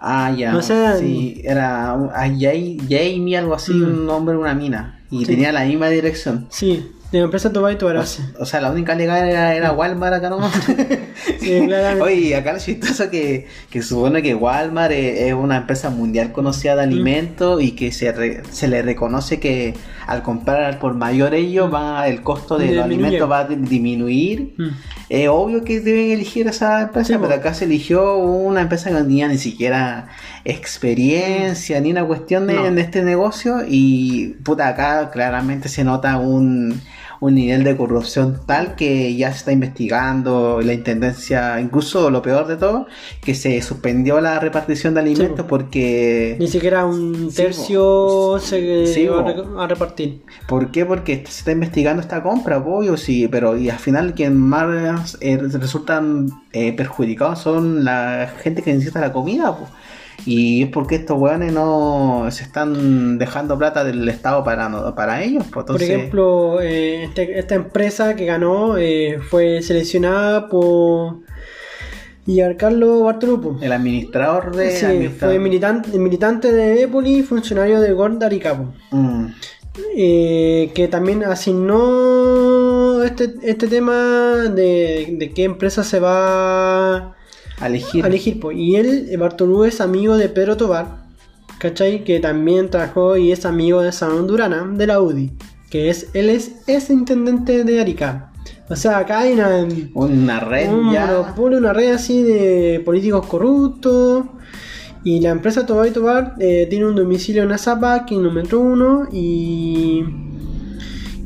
Ah, ya. O sea, sí, era ah, Jai- Jamie, algo así, Mm. un nombre, una mina. Y Sí. tenía la misma dirección. Sí, de la empresa Tobar y Tobar. O, o sea, la única legal era, era Walmart acá nomás. Sí, claramente. Oye, acá lo chistoso que, que supone que Walmart es, es una empresa mundial conocida Mm. de alimentos y que se, re- se le reconoce que al comprar por mayor ello va el costo de los Disminuye. alimentos va a di- disminuir. Mm. Es obvio que deben elegir esa empresa, Sí, pero acá se eligió una empresa que no tenía ni siquiera experiencia ni una cuestión de, No. en este negocio y puta acá claramente se nota un, un nivel de corrupción tal que ya se está investigando la intendencia, incluso lo peor de todo, que se suspendió la repartición de alimentos po. porque... Ni siquiera un Sí, tercio se Sí, iba a repartir. ¿Por qué? Porque se está investigando esta compra, obvio, sí, pero y al final quien más eh, resultan eh, perjudicados son la gente que necesita la comida, po. Y es porque estos weones no se están dejando plata del Estado para, para ellos, pues Por ejemplo, eh, este- esta empresa que ganó eh, fue seleccionada por Giancarlo Bartolupo. El administrador de... Sí, administrador- fue militante, militante de Epoli, funcionario de Gord Aricapo. Mm, eh, que también asignó este, este tema de, de qué empresa se va a elegir. a elegir. po. Y él, eh, Bartolú, es amigo de Pedro Tobar, ¿cachai? Que también trabajó y es amigo de Salón Durana, de la UDI. Que es, él es, es intendente de Arica. O sea, acá hay una, Una red un ya... monopolio, una red así de políticos corruptos. Y la empresa Tobar y Tobar eh, tiene un domicilio en Azapa, kilómetro 1. Y.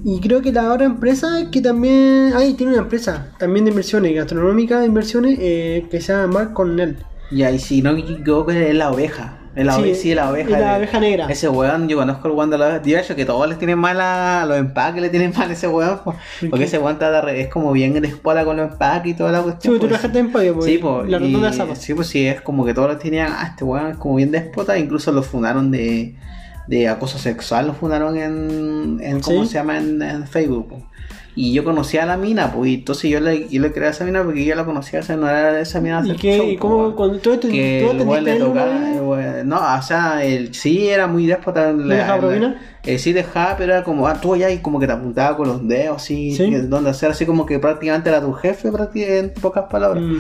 Y creo que la otra empresa que también. Ahí tiene una empresa también de inversiones, gastronómica de inversiones, eh, que se llama Mark Cornell. Ya, y si no me equivoco, es la oveja. Es la Sí, oveja, sí, la oveja. es la de- oveja negra. Ese weón, yo conozco el weón de la oveja. Yo hecho que todos les tienen mal a los empaques, le tienen mal a ese weón. po. ¿Por Porque ese weón está es como bien en espola con los empaques y toda la Sí, cuestión. porque tú pues. trabajaste en Sí, pues. la rotonda de y-. Sí, pues sí, es como que todos los tenían. Ah, este weón es como bien déspota. Incluso lo fundaron de, de acoso sexual, lo fundaron en. en ¿Cómo ¿Sí? se llama? En, en Facebook. Y yo conocía a la mina, pues. Y entonces yo le, yo le creé a esa mina porque yo la conocía, esa no era de esa mina. ¿Y qué? show, ¿Y cómo? Cuando tú, tú, que tú el le tocaba, el no, o sea, el, sí era muy déspota. ¿No dejaba propina? Eh, sí dejaba, pero era como, ah, tú allá y como que te apuntaba con los dedos, así, ¿Sí? que- donde hacer así como que prácticamente era tu jefe, en pocas palabras. Mm,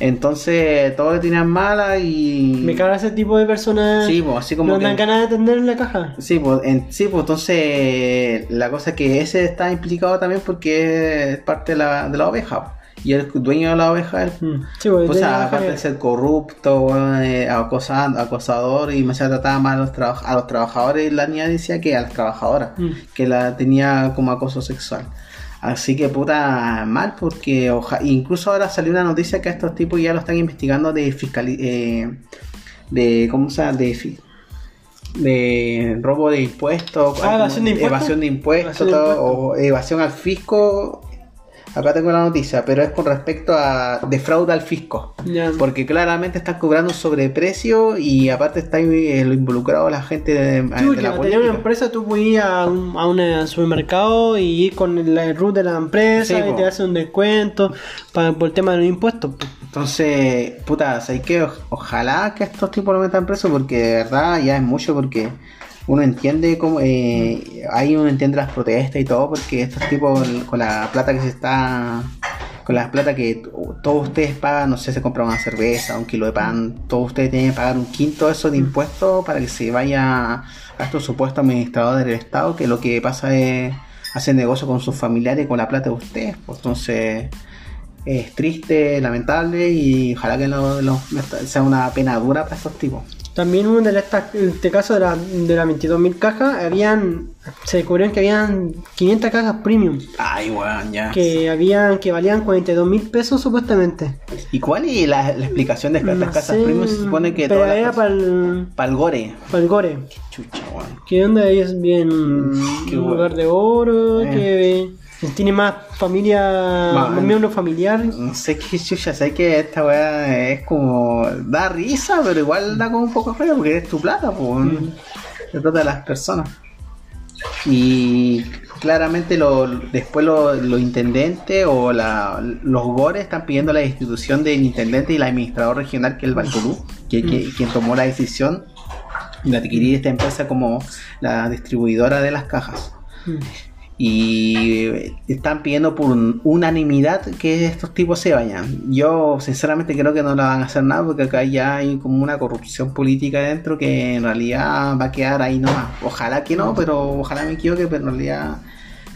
Entonces, todos le tenían mala y... me caga ese tipo de personas. Sí, pues, así como no que... dan ganas de atender en la caja. Sí, pues, en- sí, pues entonces la cosa es que ese está implicado también porque es parte de la, de la oveja. Pues. Y el dueño de la oveja Mm, Sí, pues, O de sea, la aparte de ser corrupto, eh, acosando, acosador y me se trataba mal a los, traba- a los trabajadores, la niña decía que a las trabajadoras, Mm. que la tenía como acoso sexual. Así que puta mal, porque oja- incluso ahora salió una noticia que a estos tipos ya lo están investigando de fiscali eh, de ¿cómo se llama? De, de robo de impuestos, Ah, evasión de impuestos. evasión de impuestos, Evasión de todo, impuestos. o evasión al fisco. Acá tengo la noticia, pero es con respecto a de fraude al fisco. Porque claramente están cobrando un sobreprecio y aparte está eh, involucrado la gente de, Sí, de la tener una política. empresa tú puedes ir a un, a un supermercado y ir con el, root de la empresa Sí, y po. te hacen un descuento para, por el tema de los impuestos. po. Entonces, puta, hay que ojalá que estos tipos lo metan preso porque de verdad ya es mucho porque uno entiende cómo eh, ahí uno entiende las protestas y todo porque estos tipos con la plata que se está con la plata que todos ustedes pagan, no sé, se compra una cerveza, un kilo de pan, todos ustedes tienen que pagar un quinto de eso de impuestos para que se vaya a estos supuestos administradores del Estado que lo que pasa es hacer negocio con sus familiares con la plata de ustedes. Pues, entonces es triste, lamentable y ojalá que no- sea una pena dura para estos tipos. También uno de estas, en este caso de, la, de las 22.000 cajas, habían, se descubrieron que habían 500 cajas premium, Ay, weón, ya. que habían que valían 42.000 pesos supuestamente. ¿Y cuál es la, la explicación de estas No sé, premium? Se supone que pero todas era para el, para el gore. para el gore. Chucha, weón. Que onda es bien Qué un lugar de oro, Eh. que tiene más familia, más miembros familiares. No sé qué chucha, sé que esta weá es como. da risa, pero igual da como un poco feo porque es tu plata, pues. La plata de las personas. Y claramente lo, después los lo intendentes o la, los gores están pidiendo la destitución del intendente y el administrador regional que es el Baltolú, que, que- quien tomó la decisión de adquirir esta empresa como la distribuidora de las cajas. Mm. Y están pidiendo por un- unanimidad que estos tipos se vayan. Yo sinceramente creo que no le van a hacer nada porque acá ya hay como una corrupción política dentro que en realidad va a quedar ahí nomás. Ojalá que no, pero ojalá me equivoque, pero en realidad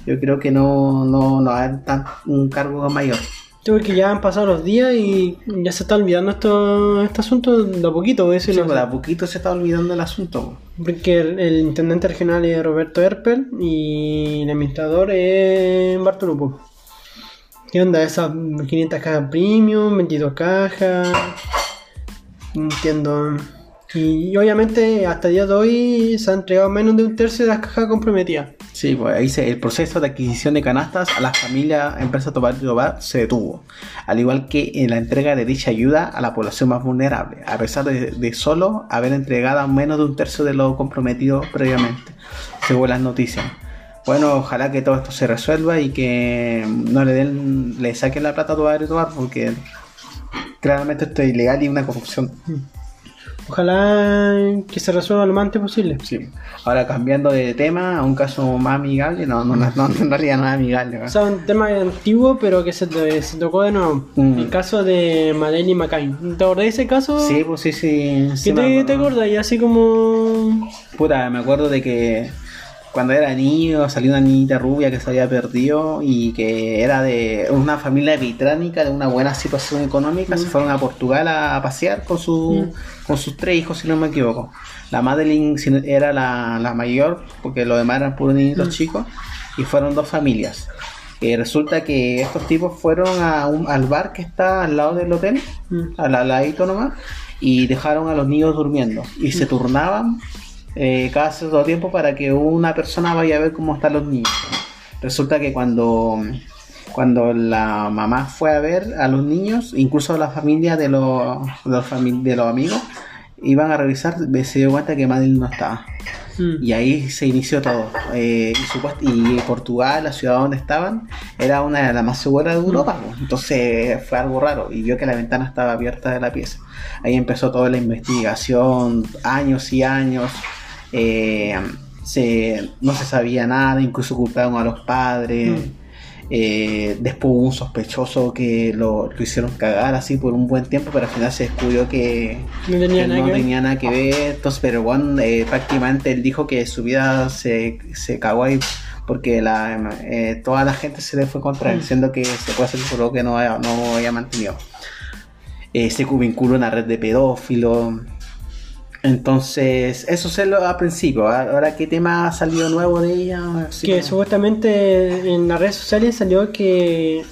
yo creo que no, no, no va a haber tan, un cargo mayor. Tuve que ya han pasado los días y ya se está olvidando esto, este asunto de a poquito, voy a Sí, decirlo pues, de a poquito se está olvidando el asunto. Porque el, el intendente regional es Roberto Erpel y el administrador es Bartolupo. ¿Qué onda? Esas 500 cajas premium, 22 cajas. Entiendo. Y, obviamente hasta el día de hoy se ha entregado menos de un tercio de las cajas comprometidas. Sí, pues ahí se- el proceso de adquisición de canastas a las familias empresas Tobar Tobar se detuvo, al igual que en la entrega de dicha ayuda a la población más vulnerable, a pesar de, de solo haber entregado menos de un tercio de lo comprometido previamente, según las noticias. Bueno, ojalá que todo esto se resuelva y que no le den, le saquen la plata a Tobar y Tobar, porque claramente esto es ilegal y una corrupción. Ojalá que se resuelva lo más antes posible. Sí. Ahora cambiando de tema a un caso más amigable, no, no, no, no, en realidad no es amigable. O sea, un tema antiguo, pero que se, se tocó de nuevo. Mm. El caso de Madeleine McCain. ¿Te acordás de ese caso? Sí, pues sí, sí. ¿Qué te, te acordás? Y así como... Puta, me acuerdo de que cuando era niño salió una niñita rubia que se había perdido y que era de una familia británica de una buena situación económica. Se fueron a Portugal a pasear con, su, con sus tres hijos, si no me equivoco. La Madeline era la, la mayor, porque los demás eran puros niñitos chicos, y fueron dos familias. Eh, resulta que estos tipos fueron a un- al bar que está al lado del hotel, Mm. al al ladito nomás, y dejaron a los niños durmiendo. Y se turnaban eh, cada cierto tiempo para que una persona vaya a ver cómo están los niños. Resulta que cuando, cuando la mamá fue a ver a los niños, incluso la familia de los, de los, fami- de los amigos, iban a revisar, se dio cuenta que Madeline no estaba. Mm. Y ahí se inició todo. Eh, y Portugal, la ciudad donde estaban, era una de las más seguras de Europa. pues. Entonces fue algo raro. Y vio que la ventana estaba abierta de la pieza. Ahí empezó toda la investigación, años y años. Eh, se, no se sabía nada, incluso culparon a los padres. Mm. Eh, después hubo un sospechoso que lo, lo hicieron cagar así por un buen tiempo, pero al final se descubrió que, No tenía que nada no que ver. tenía nada que ver. Entonces, pero bueno, eh, prácticamente él dijo que su vida se, se cagó ahí porque la, eh, toda la gente se le fue contra él, Mm. diciendo que se puede hacer por lo que no, no había mantenido. Se vinculó a una red de pedófilos. Entonces, eso se lo a principio. Ahora, ¿qué tema ha salido nuevo de ella? Que supuestamente en las redes sociales salió que,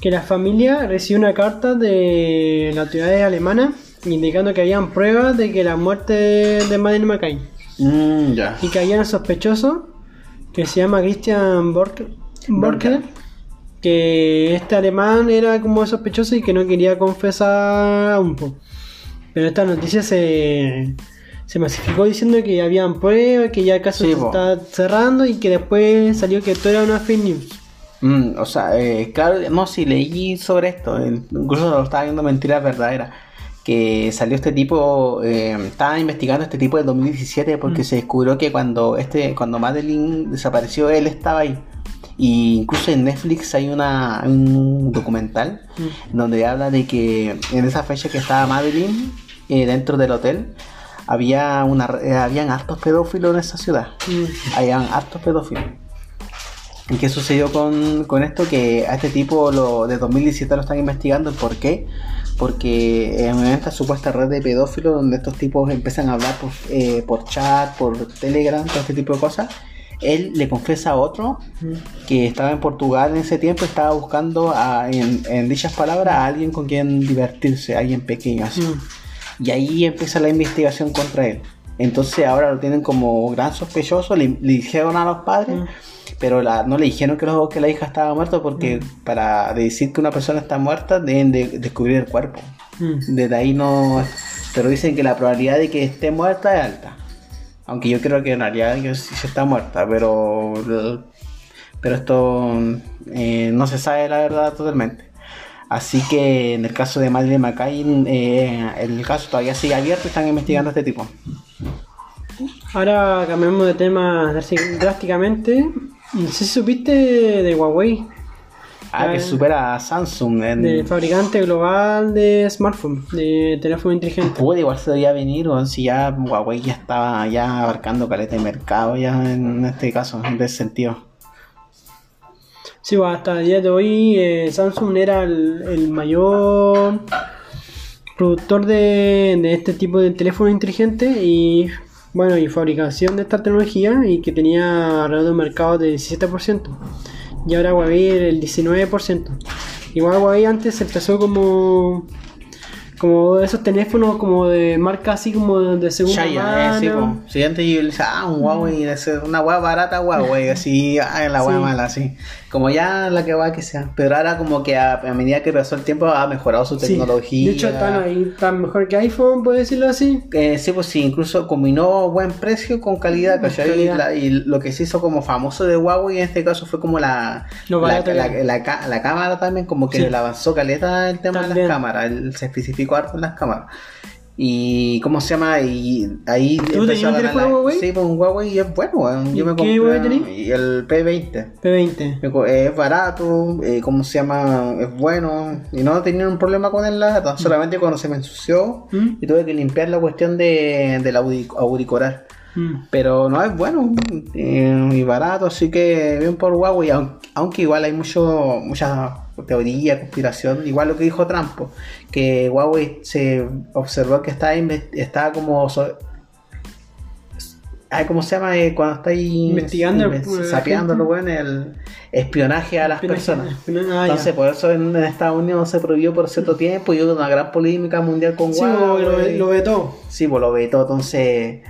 que la familia recibió una carta de las autoridades alemanas indicando que habían pruebas de que la muerte de Madeleine McCain Mm, ya. y que había un sospechoso que se llama Christian Bork Borker que este alemán era como sospechoso y que no quería confesar aún po. Pero esta noticia se se masificó diciendo que habían pruebas que ya el caso Sí, se po. está cerrando y que después salió que todo era una fake news Mm, o sea, eh, claro, no, sí leí sobre esto, eh, incluso lo estaba viendo mentiras verdaderas, que salió este tipo, eh, estaba investigando este tipo del 2017 porque Mm. se descubrió que cuando este, cuando Madeline desapareció, él estaba ahí. Y incluso en Netflix hay una, un documental Mm. donde habla de que en esa fecha que estaba Madeline eh, dentro del hotel, había una, eh, habían hartos pedófilos en esa ciudad. Mm. Habían hartos pedófilos. ¿Y qué sucedió con, con esto? Que a este tipo lo, de 2017 lo están investigando. ¿Por qué? Porque en esta supuesta red de pedófilos donde estos tipos empiezan a hablar por, eh, por chat, por Telegram, todo este tipo de cosas, él le confiesa a otro Mm. que estaba en Portugal en ese tiempo, estaba buscando a- en, en dichas palabras a alguien con quien divertirse, alguien pequeño así. Mm. Y ahí empieza la investigación contra él. Entonces ahora lo tienen como gran sospechoso, le, le dijeron a los padres, Mm. pero la, no le dijeron que, los- que la hija estaba muerta porque para decir que una persona está muerta deben de descubrir el cuerpo. Mm. Desde ahí no... Pero dicen que la probabilidad de que esté muerta es alta. Aunque yo creo que en realidad sí se está muerta, pero... Pero esto eh, no se sabe la verdad totalmente. Así que en el caso de Madeleine McCain, eh, el caso todavía sigue abierto están investigando a este tipo. Ahora cambiamos de tema drástic- drásticamente. No sé si supiste de Huawei, Ah, que Ah. supera a Samsung en... del fabricante global de smartphone, de teléfono inteligente. Puede igual se debería venir, o si ya Huawei ya estaba ya abarcando caleta de mercado ya en este caso, en ese sentido. Sí, hasta el día de hoy eh, Samsung era el, mayor productor de, este tipo de teléfono inteligente y bueno y fabricación de esta tecnología y que tenía alrededor de un mercado de 17% y ahora Huawei el 19%. Igual Huawei antes empezó como como esos teléfonos como de marca así como de segunda mano. eh, sí, po. Sí, antes yo le decía, ah, un Huawei, ser una hueá barata Huawei, así, ah, la hueá Sí. mala, así. Como ya la que va que sea. Pero ahora como que a, a medida que pasó el tiempo ha mejorado su Sí. tecnología. De hecho están ahí tan mejor que iPhone, puede decirlo así. Eh, sí, pues sí, incluso combinó buen precio con calidad, ¿cachai? Calidad. Y, la- y lo que se hizo como famoso de Huawei en este caso fue como la, la, la- la cámara también, como que Sí. le avanzó caleta el tema de las cámaras, él se especificó harto en las cámaras. Y ¿cómo se llama? Y ahí ¿Tú empezó a ganar Huawei? Sí, pues un Huawei y es bueno, weón. ¿Y Yo me qué compré Huawei el P20. P20. Me co- Es barato, eh, ¿cómo se llama? Es bueno. Y no tenía un problema con el lata. Solamente cuando se me ensució ¿Mm? y tuve que limpiar la cuestión de, del auricular. Mm. Pero no es bueno eh, y barato, así que bien por Huawei. Aunque, aunque igual hay mucho mucha teoría, conspiración. Igual lo que dijo Trump, que Huawei se observó que estaba, estaba como. so- Ay, ¿Cómo se llama? Eh, cuando está ahí Investigando, inve- sapeando bueno, el espionaje a las Espionaje- personas. espionaje- ah, Entonces, ya. por eso en Estados Unidos se prohibió por cierto tiempo y hubo una gran polémica mundial con Sí, Huawei. lo, lo vetó. Sí, pues lo vetó. Entonces,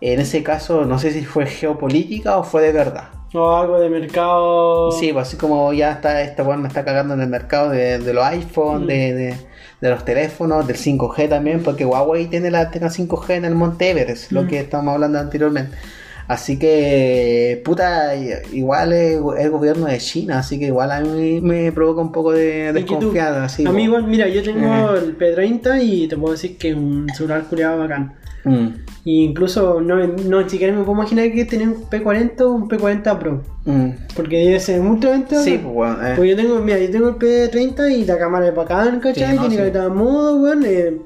en ese caso, no sé si fue geopolítica o fue de verdad. O algo de mercado. Sí, pues así como ya está, esta weón me está cagando en el mercado de, de los iPhone, Mm. de, de, de los teléfonos, del 5G también, porque Huawei tiene la antena 5G en el Monte Everest, lo Mm. que estamos hablando anteriormente. Así que, puta, igual es el gobierno de China, así que igual a mí me provoca un poco de desconfianza. Sí, a mí igual, mira, yo tengo Eh. el P30 y te puedo decir que es un celular culiado bacán. Mm, Y incluso no, no ni siquiera me puedo imaginar que tener un P40 o un P40 Pro. mm. Porque debe ser muy tremendo. Sí, pues bueno. eh. Pues yo tengo, mira, yo tengo el P30 y la cámara es bacán, ¿cachai? Sí, no, Tiene sí. calidad de modo, weón. eh,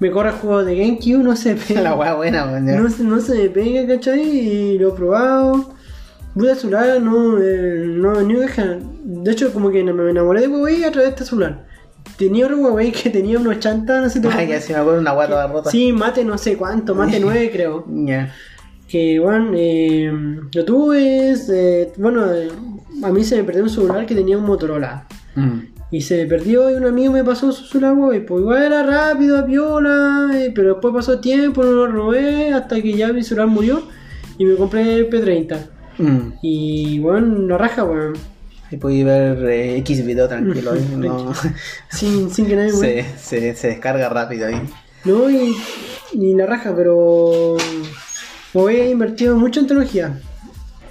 me corre juegos de GameCube, no se pega. la weá buena, weón. no, se- no se me pega, ¿cachai? Y lo he probado. Puta celular, no, eh, no, ni. De hecho, como que me enamoré de Huawei a través de este celular. Tenía otro Huawei que tenía unos chantas, no sé te Ay, ya se me acuerdo una toda rota. Sí, mate no sé cuánto, mate 9 creo. Ya. Que bueno, eh, lo tuve, eh, bueno, a mí se me perdió un celular que tenía un Motorola. Mm. Y se me perdió y un amigo me pasó su celular, y pues igual era rápido, a piola, eh, pero después pasó tiempo, no lo robé hasta que ya mi celular murió y me compré el P30. Mm. Y bueno, la raja, weón. Ahí podéis ver eh, X video tranquilo. no. Sin, sin que nadie se, se, se descarga rápido ahí. No, y, y la raja, pero Huawei ha invertido mucho en tecnología.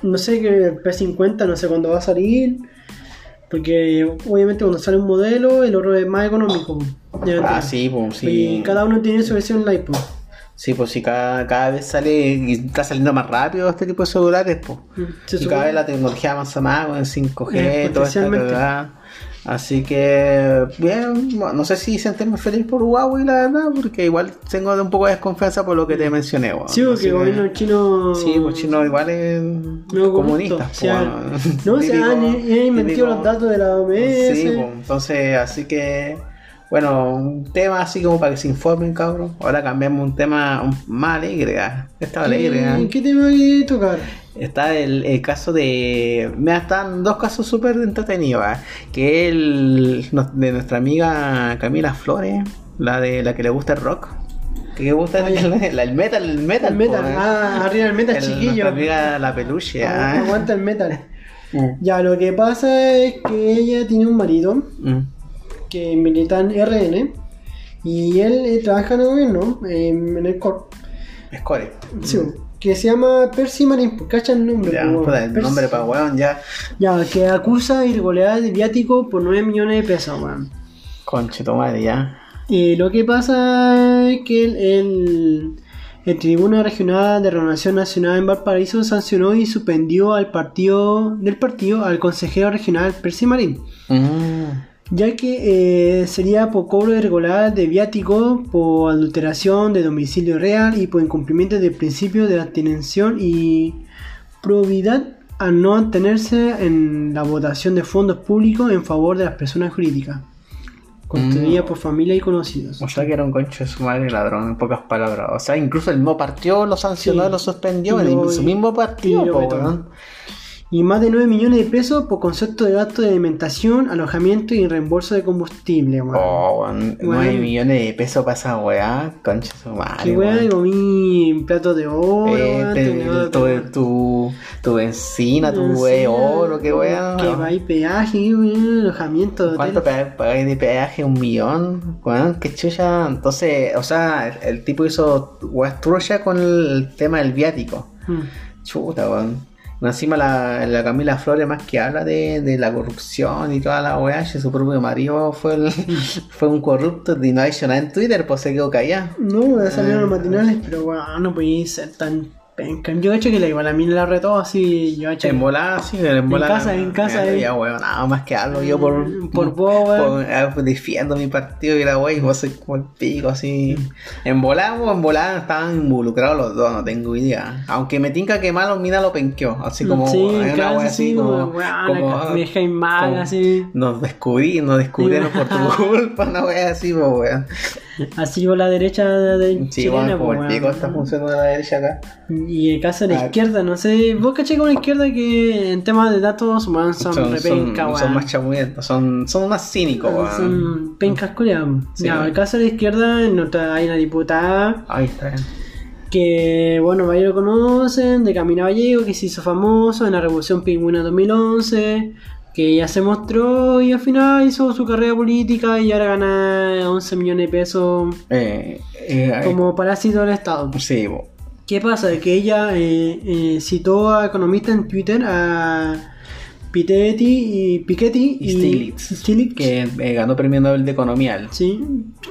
No sé que el P50, no sé cuándo va a salir. Porque obviamente cuando sale un modelo, el otro es más económico. Ah, sí, pues sí. Y cada uno tiene su versión light, pues. Sí, pues sí, cada, cada vez sale y está saliendo más rápido este tipo de celulares, pues. Se y supone- cada vez la tecnología avanza más con el 5G, Eh, toda esta cagada. Así que, bien, bueno, no sé si sentirme feliz por Huawei, la verdad, porque igual tengo un poco de desconfianza por lo que te mencioné, weón. Sí, porque el gobierno chino. Sí, pues chino igual es No, comunista. pues, O sea, bueno. no, se Típico- han, han los datos de la OMS. Sí, pues, entonces, así que, bueno, un tema así como para que se informen, cabrón. Ahora cambiamos un tema más alegre, ah. Está alegre, ¿Qué, ah. ¿Qué tema que tocar? Está el, el caso de. Mira, están dos casos súper entretenidos. ah. Que el de nuestra amiga Camila Flores, la de la que le gusta el rock. Que le gusta el, metal, el metal. El metal, po, eh. ah, arriba el metal, El- chiquillo. Amiga la peluche. Agu-. Aguanta el metal. Mm. Ya, lo que pasa es que ella tiene un marido Mm. Que milita en RN y él eh, trabaja en el gobierno, em, en el COR, Score. sí, que se llama Percy Marín, pues, ¿cachan el nombre? Ya, el Percy- nombre para weón ya. Ya, que acusa irregularidad de viático por 9 millones de pesos, weón. Conche tu madre, ya. Y lo que pasa es que el, el, el Tribunal Regional de Renovación Nacional en Valparaíso sancionó y suspendió al partido del partido al consejero regional Percy Marín. Mm. Ya que eh, sería por cobro irregular de viático, por adulteración de domicilio real y por incumplimiento del principio de abstención y probidad a no tenerse en la votación de fondos públicos en favor de las personas jurídicas, construida Mm. por familia y conocidos. O sea que era un concho de su madre ladrón, en pocas palabras. O sea, incluso el mismo partido lo sancionó Sí. lo suspendió. En su mismo partido, y más de 9 millones de pesos por concepto de gasto de alimentación, alojamiento y reembolso de combustible, weón. Oh, weón, Weón. 9 millones de pesos para esa weá, concha su madre. Qué weá, comí platos de oro, Eh, weón, te- tenedor tu, de- tu, tu benzina, tu we Encina, oro, qué weá. Que va y peaje, weón, alojamiento de ¿Cuánto pagáis de peaje? ¿Un millón? Weón, qué chucha. Entonces, o sea, el, el tipo hizo weas trucha con el tema del viático. Mm. Chuta, weón. Encima la, la Camila Flores más que habla de, de la corrupción y toda la weá, su propio marido fue el, fue un corrupto y no ha hecho nada en Twitter, pues se quedó callado. No, salieron los matinales, pero weón, no podía ser tan penca. Yo hecho que la igual a mí la retó así, yo hecho En volada, sí, en volada. casa, en casa, eh. ya, weón, nada más que hablo yo por. Por vos, weón. por- ah, defiendo mi partido y la wey, vos sois como el pico, así. En volada, o en volada estaban involucrados los dos, no tengo idea. Aunque me tinca que malo, mina lo penqueó. Así como. sí, una claro, wea sí, como, weón, como- me dejáis mal, como- así. Nos descubrí, nos descubrieron por tu culpa, una wea así, pues weón. Así por la derecha de Sí, chilena, como pues, el weón. pico esta función de la derecha acá. Y el caso de la Ah. izquierda, no sé, vos caché con la izquierda que en temas de datos weón, son, Son, son, repenca, son weón. más chamuyentos, son, son más cínicos, weón. Son pencas culiadas. Sí. Ya, el caso de la izquierda, hay una diputada Ahí está bien. que, bueno, varios lo conocen, de Camino Gallego, que se hizo famoso en la Revolución Pingüina 2011, que ya se mostró y al final hizo su carrera política y ahora gana 11 millones de pesos Eh, eh, como parásito del Estado. Sí, bo. ¿Qué pasa? Que ella eh, eh, citó a economistas en Twitter a Pitetti y Piketty Y Stiglitz, Stiglitz, que eh, ganó premio Nobel de Economía. sí,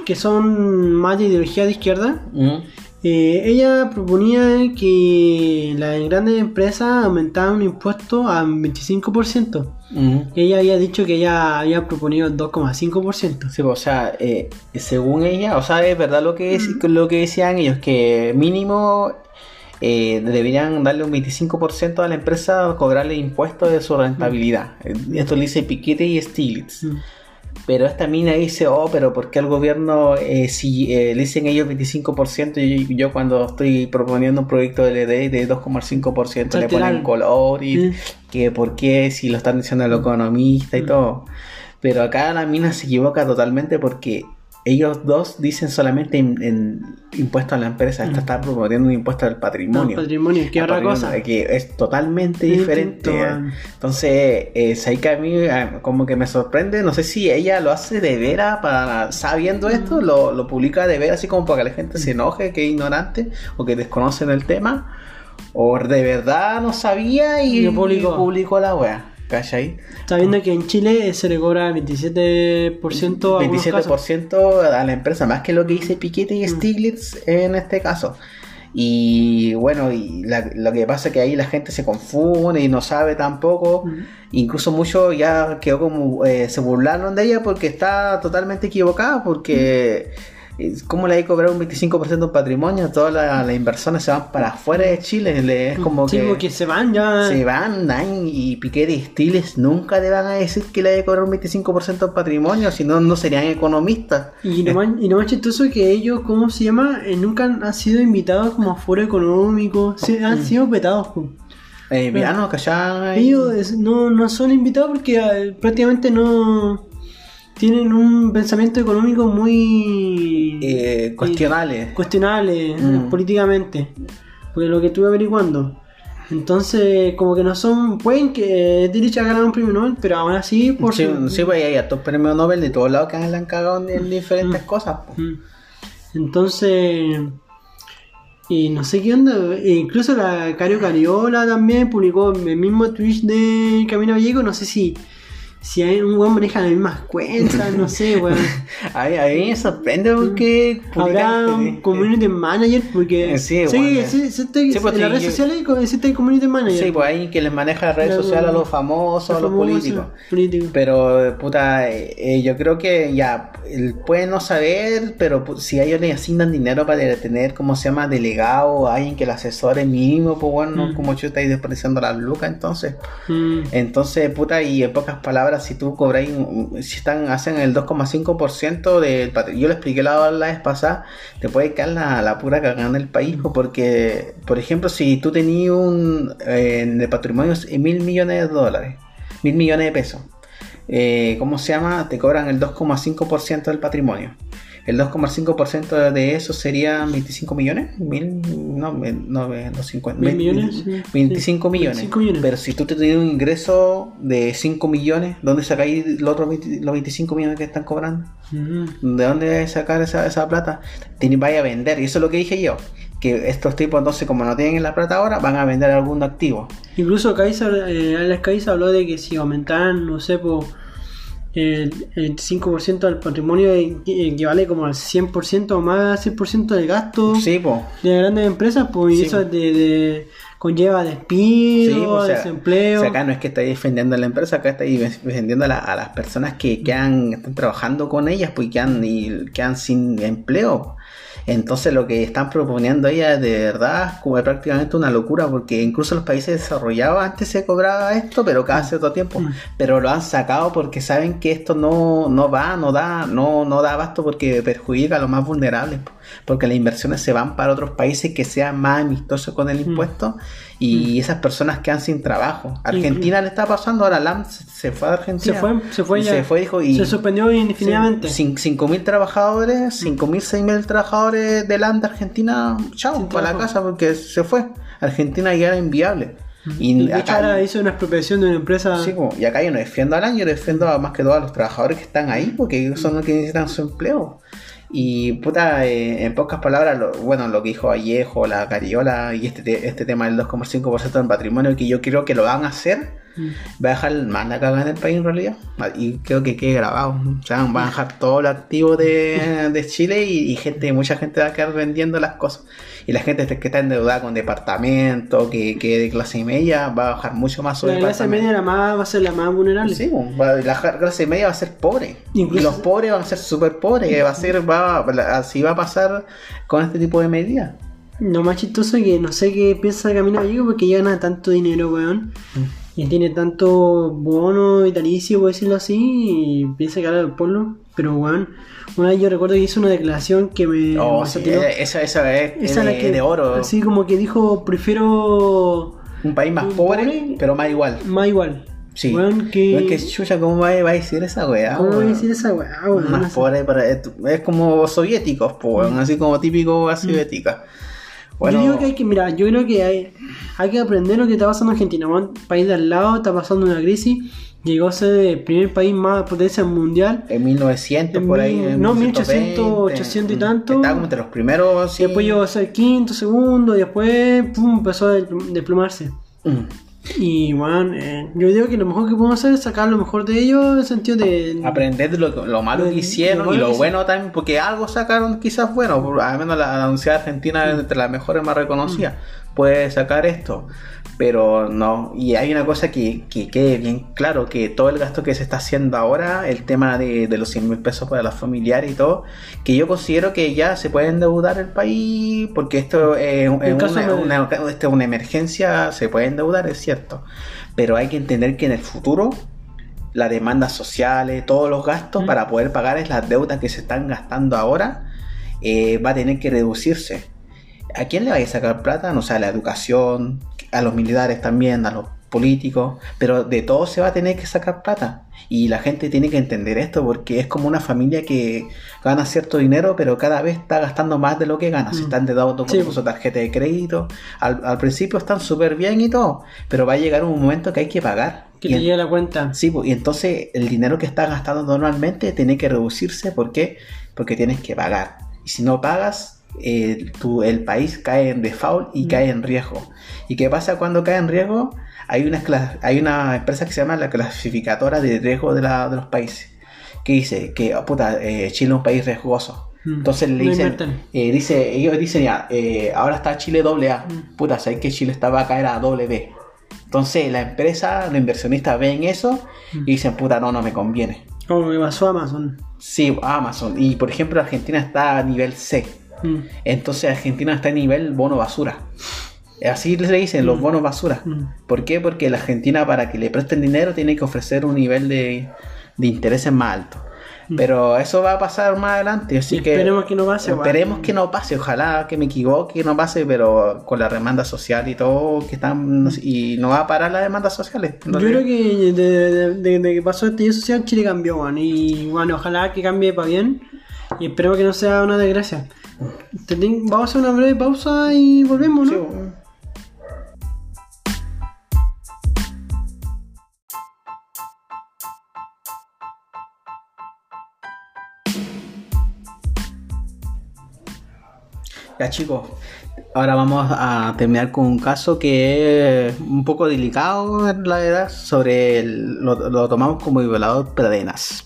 que son más de ideología de izquierda. Ella proponía que las grandes empresas aumentaban un impuesto a 25%. Mm. Ella había dicho que ella había proponido el 2,5%. Sí, o sea, según ella, o sea, es verdad lo que, es, lo que decían ellos, que mínimo eh, deberían darle un 25% a la empresa, cobrarle impuestos de su rentabilidad. Eh, Esto lo dice Piketty y Stiglitz. Mm. Pero esta mina dice, oh, pero ¿por qué al gobierno, eh, si eh, le dicen ellos 25%, y yo, yo cuando estoy proponiendo un proyecto de LD de 2,5% le ponen color y Mm. que por qué si lo están diciendo el economista y Mm. todo. Pero acá la mina se equivoca totalmente porque ellos dos dicen solamente en, en impuesto a la empresa, esta Mm. está proponiendo un impuesto al No, patrimonio. patrimonio, que otra patrimonio, cosa. Que es totalmente Distinto, diferente. ¿eh? Entonces, eh, que a mí eh, como que me sorprende, no sé si ella lo hace de veras, para, sabiendo esto, lo, lo publica de veras, así como para que la gente se enoje, que es ignorante o que desconocen el tema, o de verdad no sabía y, Y publicó. y publicó la wea. ¿Cachai? Está viendo que en Chile se le cobra 27% a algunos casos. 27% a la empresa, más que lo que dice Piquete y Mm. Stiglitz en este caso. Y bueno, y la- lo que pasa es que ahí la gente se confunde y no sabe tampoco. Mm. Incluso muchos ya quedó como eh, se burlaron de ella porque está totalmente equivocada, porque eh, ¿cómo le hay que cobrar un 25% de patrimonio? Todas la- las inversiones se van para afuera de Chile, le- es como Sí, que porque se van ya. se van, Nine y Piquet y Stiles nunca te van a decir que le hay que cobrar un 25% de patrimonio, si no, no serían economistas. Y lo, más, y lo más chistoso que ellos, ¿cómo se llama? Eh, nunca han, sido invitados como a foro económico. Sí, han Mm. sido vetados. po. Eh, ¿cachai? Ellos no, no son invitados porque eh, prácticamente no tienen un pensamiento económico muy Eh, cuestionables. cuestionable eh, Mm. políticamente. Porque lo que estuve averiguando. Entonces, como que no son. Pueden que Dirich ha ganado un premio Nobel, pero aún así, por Sí, su- sí, pues hay hartos premios Nobel de todos lados que le han cagado en, en diferentes Mm. cosas. Mm. Entonces, y no sé qué onda, e incluso la Cario Cariola también publicó el mismo Twitch de Camino Gallego, no sé si si hay un weón maneja las mismas cuentas, no sé, weón. a, mí, a mí me sorprende porque. Habrá un community manager porque. Eh, sí, sí, bueno, sí, sí, está- sí, pues, en las redes sociales existe community manager. Sí, pues hay que les maneja las redes sociales a los famosos, a los famosos, políticos. políticos. Pero, puta, eh, eh, yo creo que ya, él puede no saber, pero si a ellos les asignan dinero para tener, ¿cómo se llama? Delegado, alguien que lo asesore mínimo, pues bueno, Mm. como yo estáis despreciando las lucas, entonces. Mm. Entonces, puta, y en pocas palabras, si tú cobráis, si están, hacen el 2,5% del patrimonio, yo lo expliqué la, vez pasada, te puede caer la, la pura cagada en el país, po, porque, por ejemplo, si tú tenías un, eh, en eh, mil millones de dólares, mil millones de pesos, eh, ¿cómo se llama? Te cobran el 2,5% del patrimonio. El 2,5% de eso serían 25 millones, mil, no, no, no 50, ¿Mil millones? Sí. 25 Sí, millones. 25 millones. Pero si tú te tienes un ingreso de 5 millones, ¿dónde sacáis los otros 20 los 25 millones que están cobrando? Mm. ¿De dónde sacar esa, esa plata? Vaya a vender, y eso es lo que dije yo. Que estos tipos, entonces, como no tienen la plata ahora, van a vender algún activo. Incluso Kaiser, eh, Alex Kaiser habló de que si aumentaran, no sé, por el, el 5% del patrimonio equi- equivale como al 100% o más al 100% del gasto Sí, de grandes empresas, pues Sí. eso de, de- conlleva despido, Sí, o sea, desempleo. o sea, acá no es que estáis defendiendo a la empresa, acá estáis defendiendo a, la- a las personas que quedan, están trabajando con ellas, pues y quedan, y quedan sin empleo. Entonces lo que están proponiendo ellas de verdad es como prácticamente una locura, porque incluso los países desarrollados antes se cobraba esto, pero cada cierto tiempo. Mm. Pero lo han sacado porque saben que esto no, no va, no da, no, no da abasto porque perjudica a los más vulnerables. po. Porque las inversiones se van para otros países que sean más amistosos con el Mm. impuesto y esas personas quedan sin trabajo. Argentina le está pasando, ahora LAM se fue a Argentina. Se fue, se fue Y ya. Se fue, dijo, y se suspendió indefinidamente. Cin- 5.000 trabajadores, 5.000, 6.000 trabajadores de LAM de Argentina, chao, para la casa porque se fue. Argentina ya era inviable. Y de hecho acá- ahora hizo una expropiación de una empresa. Sí, y acá yo no defiendo al año, yo defiendo a más que todo a los trabajadores que están ahí, porque ellos son los que necesitan su empleo. Y puta, eh, en pocas palabras, lo- bueno, lo que dijo Vallejo, la Cariola y este, te- este tema del 2,5% del patrimonio, que yo creo que lo van a hacer. Va a dejar más la cagada en el país en realidad. Y creo que quede grabado. O sea, van a dejar todo lo activo de, de Chile y, y gente, mucha gente va a quedar vendiendo las cosas. Y la gente que está endeudada con departamento, que, que de clase media, va a bajar mucho más su La clase media la más, va a ser la más vulnerable. Sí, va- la clase media va a ser pobre. Incluso- y los pobres van a ser súper pobres. va a ser, va, así va a pasar con este tipo de medidas. Lo más chistoso es que no sé qué piensa Camino Gallego porque ya gana tanto dinero, weón. Y tiene tanto bono vitalicio, por decirlo así, y piensa que habla del pueblo. Pero, weón, una vez yo recuerdo que hizo una declaración que me, Oh, sí, satiró. esa, esa es, es Esa es la de, que- de oro. Así como que dijo, prefiero Un país más un pobre, pobre- pero más igual. más igual. Sí. Weón, que... Weón, que chucha, ¿cómo va, va a decir esa weá? ¿Cómo voy a decir esa weá, weón? Más No sé. pobre, para, es, como soviéticos, po, weón, así como típico a soviética. Bueno, Yo digo que hay que, mira, yo creo que hay, hay que aprender lo que está pasando en Argentina. weón. país de al lado está pasando una crisis. Llegó a ser el primer país más potencia mundial. en 1900 en por ahí. en no, 1820, 1800 y tanto. Estaba como entre los primeros. sí. Después llegó a ser quinto, segundo. Y después pum, empezó a despl- desplomarse. Mm. Y bueno, eh, yo digo que lo mejor que podemos hacer es sacar lo mejor de ellos en el sentido de. aprender de lo, lo malo Lo- que hicieron malo y lo que bueno también, porque algo sacaron quizás bueno, al menos la, la Universidad Argentina es entre las mejores más reconocidas, puede sacar esto, pero no, y hay una cosa que, que quede bien claro, que todo el gasto que se está haciendo ahora, el tema de, de los 100 mil pesos para los familiares y todo, que yo considero que ya se puede endeudar el país, porque esto es, una, de- una- esto es una emergencia, se puede endeudar, es cierto, pero hay que entender que en el futuro las demandas sociales, todos los gastos Mm. para poder pagar es las deudas que se están gastando ahora, eh, va a tener que reducirse. ¿A quién le va a sacar plata? No sé, a la educación, a los militares también, a los políticos, pero de todo se va a tener que sacar plata. Y la gente tiene que entender esto porque es como una familia que gana cierto dinero, pero cada vez está gastando más de lo que gana. Se Mm. están endeudando Sí. con su tarjeta de crédito. Al, al principio están súper bien y todo, pero va a llegar un momento que hay que pagar. que Y te llegue la cuenta. Sí, y entonces el dinero que estás gastando normalmente tiene que reducirse. ¿Por qué? Porque tienes que pagar. Y si no pagas, eh, tu- el país cae en default y Mm. cae en riesgo. ¿Y qué pasa cuando cae en riesgo? Hay una, hay una empresa que se llama la clasificadora de riesgo de, la- de los países, que dice que, oh, puta, eh, Chile es un país riesgoso. Mm. Entonces le dicen, eh, dice, ellos dicen ya, eh, ahora está Chile doble A. Mm. Puta, sabes que Chile estaba a caer a doble B. Entonces la empresa, los inversionistas ven eso Mm. y dicen, puta, no, no me conviene. Como que pasó Amazon. Sí, Amazon. Y por ejemplo, Argentina está a nivel C. Mm. Entonces Argentina está a nivel bono basura. Así le dicen, los Mm. bonos basura. Mm. ¿Por qué? Porque la Argentina para que le presten dinero tiene que ofrecer un nivel de, de intereses más alto. Mm. Pero eso va a pasar más adelante, así que esperemos que no pase, Esperemos que no pase, ojalá que me equivoque, que no pase, pero con la demanda social y todo que están y no va a parar las demandas sociales. Yo creo que desde de, de que pasó este estallido social Chile cambió, weón. Y bueno, ojalá que cambie para bien. Y esperemos que no sea una desgracia. Vamos a hacer una breve pausa y volvemos, ¿no? Sí, bueno. Ya chicos, ahora vamos a terminar con un caso que es un poco delicado en la verdad, sobre el- lo, lo tomamos como violador Pradenas,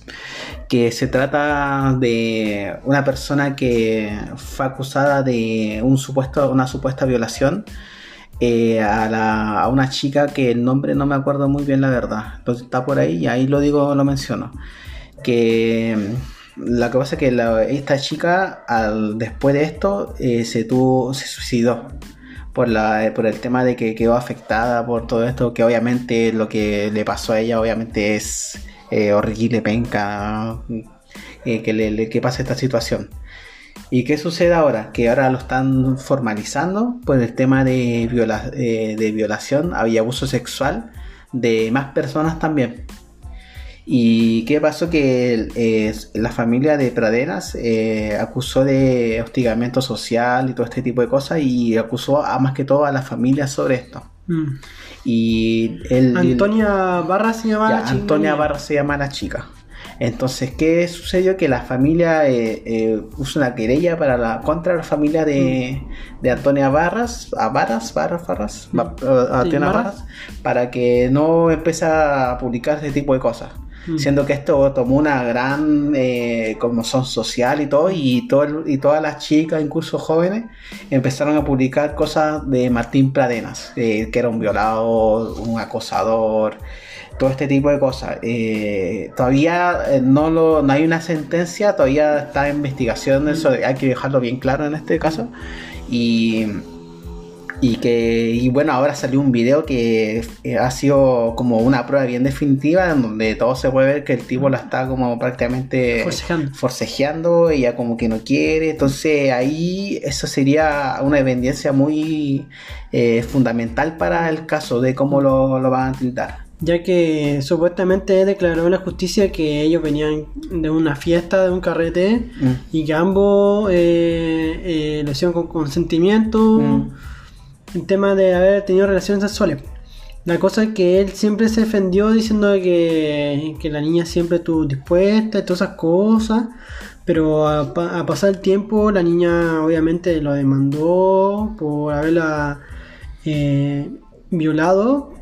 que se trata de una persona que fue acusada de un supuesto, una supuesta violación eh, a, la- a una chica que el nombre no me acuerdo muy bien la verdad, entonces está por ahí y ahí lo digo, lo menciono, que mm, lo que pasa es que la- esta chica al, después de esto eh, se tuvo, se suicidó por, la, por el tema de que quedó afectada por todo esto, que obviamente lo que le pasó a ella obviamente es eh, horrible, penca, eh, que, le, le- que pase esta situación. ¿Y qué sucede ahora? Que ahora lo están formalizando por el tema de, viola- eh, de violación y abuso sexual de más personas también. ¿Y qué pasó? Que eh, la familia de Pradenas eh, acusó de hostigamiento social y todo este tipo de cosas y acusó a más que todo a la familia sobre esto. Mm. Y él, Antonia Barra se llama ya, la chica. Antonia Barra se llama la chica. Entonces, ¿qué sucedió? Que la familia eh, eh, puso una querella para la, contra la familia de, de Antonia Barras, a Barras, Barras, Barras, Ba- eh, Antonia Barras. Barras, para que no empiece a publicar ese tipo de cosas. Mm. Siendo que esto tomó una gran eh, conmoción social y todo, y, todo el- y todas las chicas, incluso jóvenes, empezaron a publicar cosas de Martín Pradenas, eh, que era un violador, un acosador, todo este tipo de cosas. Eh, todavía eh, no, lo, no hay una sentencia, todavía está en investigación, eso hay que dejarlo bien claro en este caso. Y, y que y bueno, ahora salió un video que eh, ha sido como una prueba bien definitiva, en donde todo se puede ver que el tipo la está como prácticamente Forcejeando. forcejeando, ella como que no quiere, entonces ahí eso sería una evidencia muy eh, fundamental para el caso de cómo lo, lo van a tildar. Ya que supuestamente declaró en la justicia que ellos venían de una fiesta, de un carrete, Mm. y que ambos eh, eh, lo hicieron con consentimiento. Mm. El tema de haber tenido relaciones sexuales. La cosa es que él siempre se defendió diciendo que, que la niña siempre estuvo dispuesta y todas esas cosas. Pero a, pa- a pasar el tiempo, la niña obviamente lo demandó por haberla eh, violado.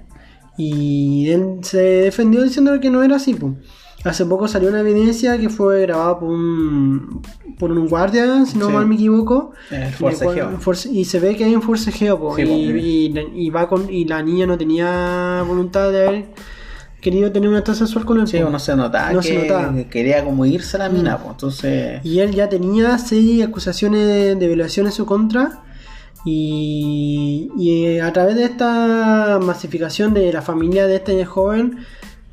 Y él se defendió diciendo que no era así. po. Hace poco salió una evidencia que fue grabada por un, por un guardia, si no Sí. mal me equivoco. El Y forcejeo. force- Y se ve que hay un forcejeo, po, Sí, y, po. y- y va con, y la niña no tenía voluntad de haber querido tener una acto sexual con él. Sí, po. uno se notaba No que se notaba. quería como irse a la mina, Mm. pues, entonces... Y él ya tenía seis acusaciones de violación en su contra. Y, y a través de esta masificación de la familia de este joven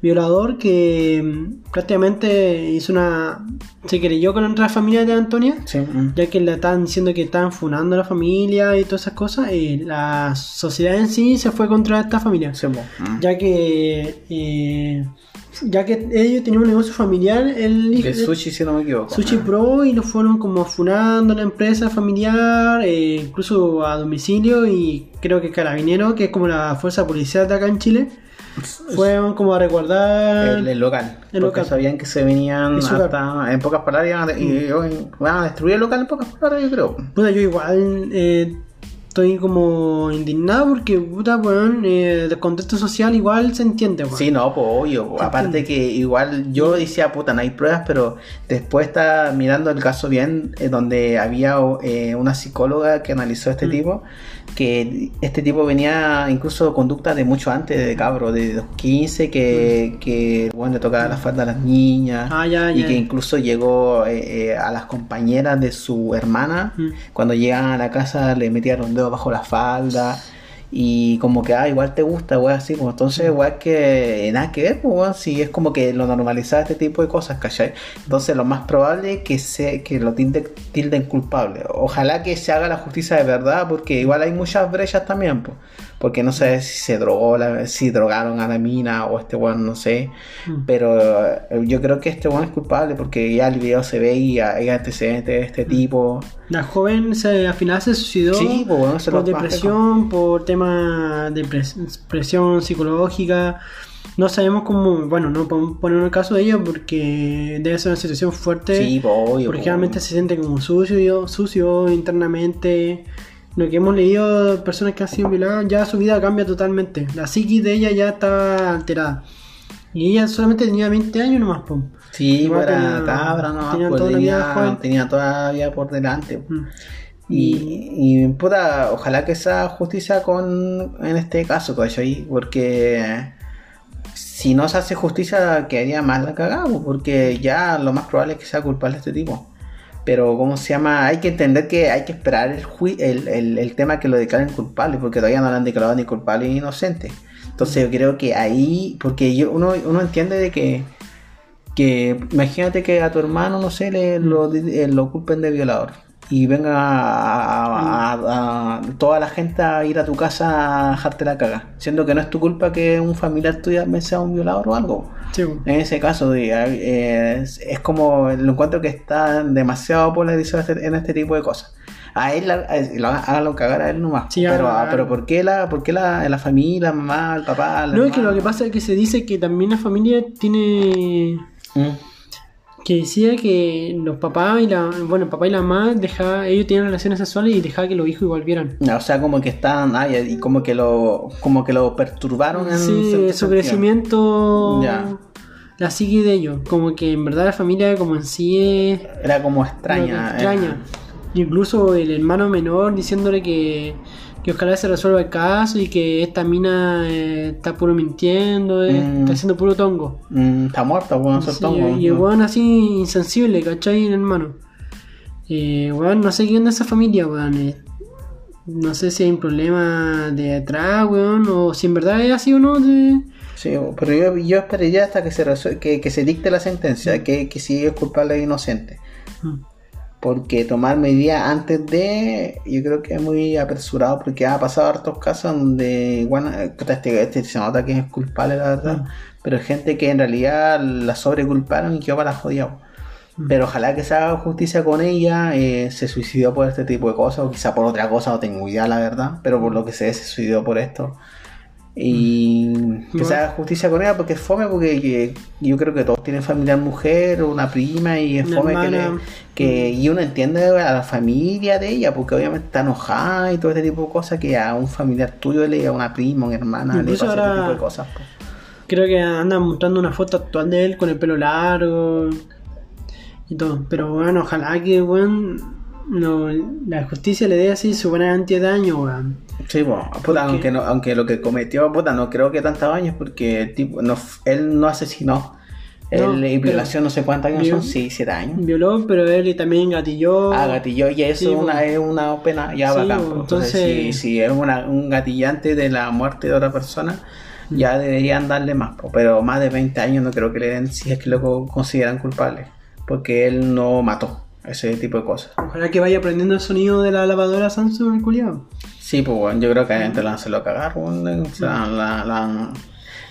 violador que mm, prácticamente hizo una... se creyó contra la familia de Antonia. Sí, mm. ya que le estaban diciendo que estaban funando a la familia y todas esas cosas, la sociedad en sí se fue contra esta familia. Sí, mm. Ya que eh, ya que ellos tenían un negocio familiar, el hijo De sushi, si no me equivoco. Sushi Pro y lo fueron como funando a la empresa familiar, eh, incluso a domicilio y creo que Carabinero, que es como la fuerza policial de acá en Chile, fueron como a resguardar El, el local. El porque porque sabían que se venían hasta, en pocas palabras, iban a- y, y van a destruir el local en pocas palabras, yo creo. Puta, yo igual eh, estoy como indignado porque, puta, weón, eh, el contexto social igual se entiende, weón. Sí, no, pues obvio. po. Aparte que igual yo decía, puta, no hay pruebas, pero después está mirando el caso bien, eh, donde había eh, una psicóloga que analizó a este Mm. tipo, que este tipo venía incluso conducta de mucho antes, de cabro, de los 15, que, que bueno, le tocaba la falda a las niñas. Mm. Ah, ya, Y ya. que incluso llegó eh, eh, a las compañeras de su hermana, Mm. cuando llegaban a la casa le metían los bajo la falda. Y como que, ah, igual te gusta, weón, así, pues entonces, weón, que nada que ver, pues, si es como que lo normalizaba este tipo de cosas, ¿cachai? Entonces, lo más probable es que, se, que lo tilde- tilden culpable. Ojalá que se haga la justicia de verdad, porque igual hay muchas brechas también, pues, porque no sé si se drogó, la- si drogaron a la mina o este weón, no sé. Mm. Pero eh, yo creo que este weón es culpable porque ya el video se ve y hay antecedentes de este tipo. La joven se, al final se suicidó Sí, pues bueno, es por depresión, por tema de pres- presión psicológica. No sabemos cómo, bueno, no podemos poner el caso de ella porque debe ser una situación fuerte. Sí, pues obvio. porque pues, realmente se siente como sucio, sucio internamente. Lo que hemos leído personas que han sido violadas, ya su vida cambia totalmente. La psiquis de ella ya está alterada. Y ella solamente tenía 20 años nomás, pum. Sí, Igual pues era tenía- cabra, no, tenía pues, toda la vida tenía, joven. tenía toda la vida por delante. Mm. Y, y puta, ojalá que sea justicia con en este caso, ¿cachai? Porque si no se hace justicia quedaría más la cagada, porque ya lo más probable es que sea culpable este tipo. Pero, ¿cómo se llama? Hay que entender que hay que esperar el, el, el, el tema que lo declaren culpable, porque todavía no lo han declarado ni culpable ni inocente. Entonces yo creo que ahí, porque yo, uno, uno entiende de que, que imagínate que a tu hermano, no sé, le, lo, eh, lo culpen de violador. Y venga a, a- a- a- toda la gente a ir a tu casa a dejarte la caga, siendo que no es tu culpa que un familiar tuyo sea un violador o algo. Sí. En ese caso, eh, es, es como lo encuentro que está demasiado polarizado este- en este tipo de cosas. A él, hágalo cagar a él nomás. Sí, pero, ah, pero. ¿por qué, la, por qué la, la familia, la mamá, el papá? la No, es que lo que pasa es que se dice que también la familia tiene Mm. Que decía que los papás y la bueno el papá y la mamá dejaba, ellos tenían relaciones sexuales y dejaba que los hijos igual vieran O sea, como que están, ay, y como que lo, como que lo perturbaron en sí su crecimiento Ya. la psique de ellos como que en verdad la familia como en sí es Era como extraña. extraña incluso el hermano menor diciéndole que que ojalá se resuelva el caso y que esta mina eh, está puro mintiendo, eh, Mm. está haciendo puro tongo. Mm, está eso es Sí, todo, y el weón así insensible, ¿cachai? Hermano. Eh, weón, no sé qué onda esa familia, weón. eh. no sé si hay un problema de atrás, weón, o si en verdad es así o no. De... Sí, pero yo, yo esperaría hasta que se que, que se dicte la sentencia, que, que si es culpable o inocente. Mm. Porque tomar medidas antes de, yo creo que es muy apresurado, porque ha pasado hartos casos donde, bueno, este, este se nota que es culpable, la verdad, Mm. pero hay gente que en realidad la sobreculparon y quedó para la jodida. Mm. Pero ojalá que se haga justicia con ella, eh, se suicidó por este tipo de cosas, o quizá por otra cosa, no tengo idea, la verdad, pero por lo que sé, se suicidó por esto. Y que se Bueno. haga justicia con ella porque es fome, porque que- yo creo que todos tienen familiar mujer o una prima y es fome que, le- que y uno entiende a la familia de ella porque obviamente está enojada y todo este tipo de cosas que a un familiar tuyo le a una prima, una hermana Incluso le pasa este ahora- tipo de cosas. po. Creo que andan mostrando una foto actual de él con el pelo largo y todo. Pero bueno, ojalá que, weón, no, la justicia le dé así su de daño, weón. Sí, bueno, puta, aunque, no, aunque lo que cometió, puta, no creo que tantos años porque el tipo, no, él no asesinó. No, Él, violación, no sé cuántos años son, sí, siete años. Violó, pero él también gatilló. Ah, gatilló, y eso Sí, es, una, bueno. es una pena ya Sí, bacán. bueno. Entonces, entonces- si, si es una, un gatillante de la muerte de otra persona, ya deberían darle más. Pero más de 20 años no creo que le den si es que lo co- consideran culpable. Porque él no mató ese tipo de cosas. Ojalá que vaya aprendiendo el sonido de la lavadora Samsung, el. Sí, pues bueno, yo creo que a la gente la han a cagar, bueno, o sea, la, la,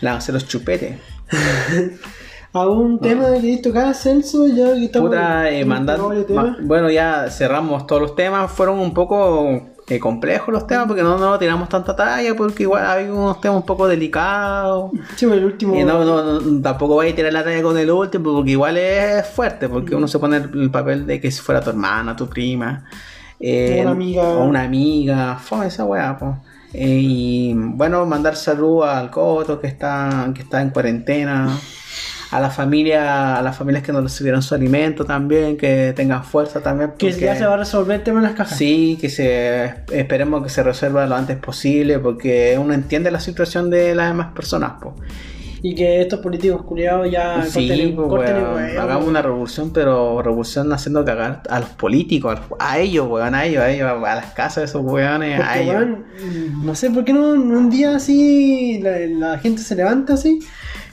la van a hacer los chupetes. ¿A un tema que tocar, Celso? Ya que estamos Puta, eh, en mandar- varios ma- temas. bueno, ya cerramos todos los temas. Fueron un poco eh, complejos los temas, porque no, no tiramos tanta talla, porque igual hay unos temas un poco delicados. Sí, pues el último. Y no, no, no, tampoco voy a tirar la talla con el último, porque igual es fuerte, porque uno se pone el, el papel de que si fuera tu hermana, tu prima. eh, O una amiga. O una amiga. Fue esa weá, pues. y bueno, mandar salud al Coto que está, que está en cuarentena. A la familia, a las familias que no recibieron su alimento también, que tengan fuerza también. que porque- ya se va a resolver el tema de las cajas. Sí, que se esperemos que se resuelva lo antes posible, porque uno entiende la situación de las demás personas, po. Y que estos políticos culiados ya Sí, corten, pues, corten el weón, huevo. hagamos una revolución, pero revolución haciendo cagar a los políticos, a, los- a ellos, weón, a ellos, a ellos, a las casas de esos weones, a ellos. no sé por qué no un día así la, la gente se levanta así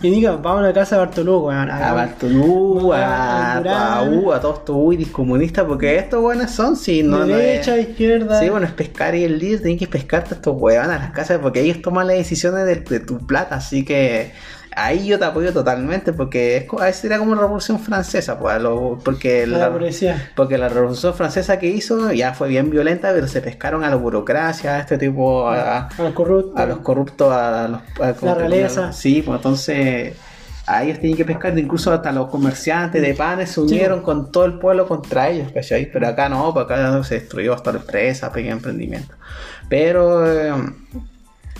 y diga, vamos a la casa de Bartolú, weón. A hagamos- Bartolú, a a, a, U, a todos estos uidis comunistas, porque estos weones son, si no, no derecha, es- izquierda. Sí, bueno, es pescar y el líder tiene que pescarte a estos huevones a las casas porque ellos toman las decisiones de, de tu plata, así que ahí yo te apoyo totalmente porque es, co- a veces era como la revolución francesa, pues, lo- porque, la porque la revolución francesa que hizo ya fue bien violenta, pero se pescaron a la burocracia, a este tipo, a, A los corruptos. a los corruptos, a los... a- La realeza. Sí, pues entonces... A ellos tienen que pescar, incluso hasta los comerciantes de panes se unieron con todo el pueblo contra ellos, ¿cachai? Pero acá no, pues acá se destruyó hasta la empresa, pequeño emprendimiento. Pero eh,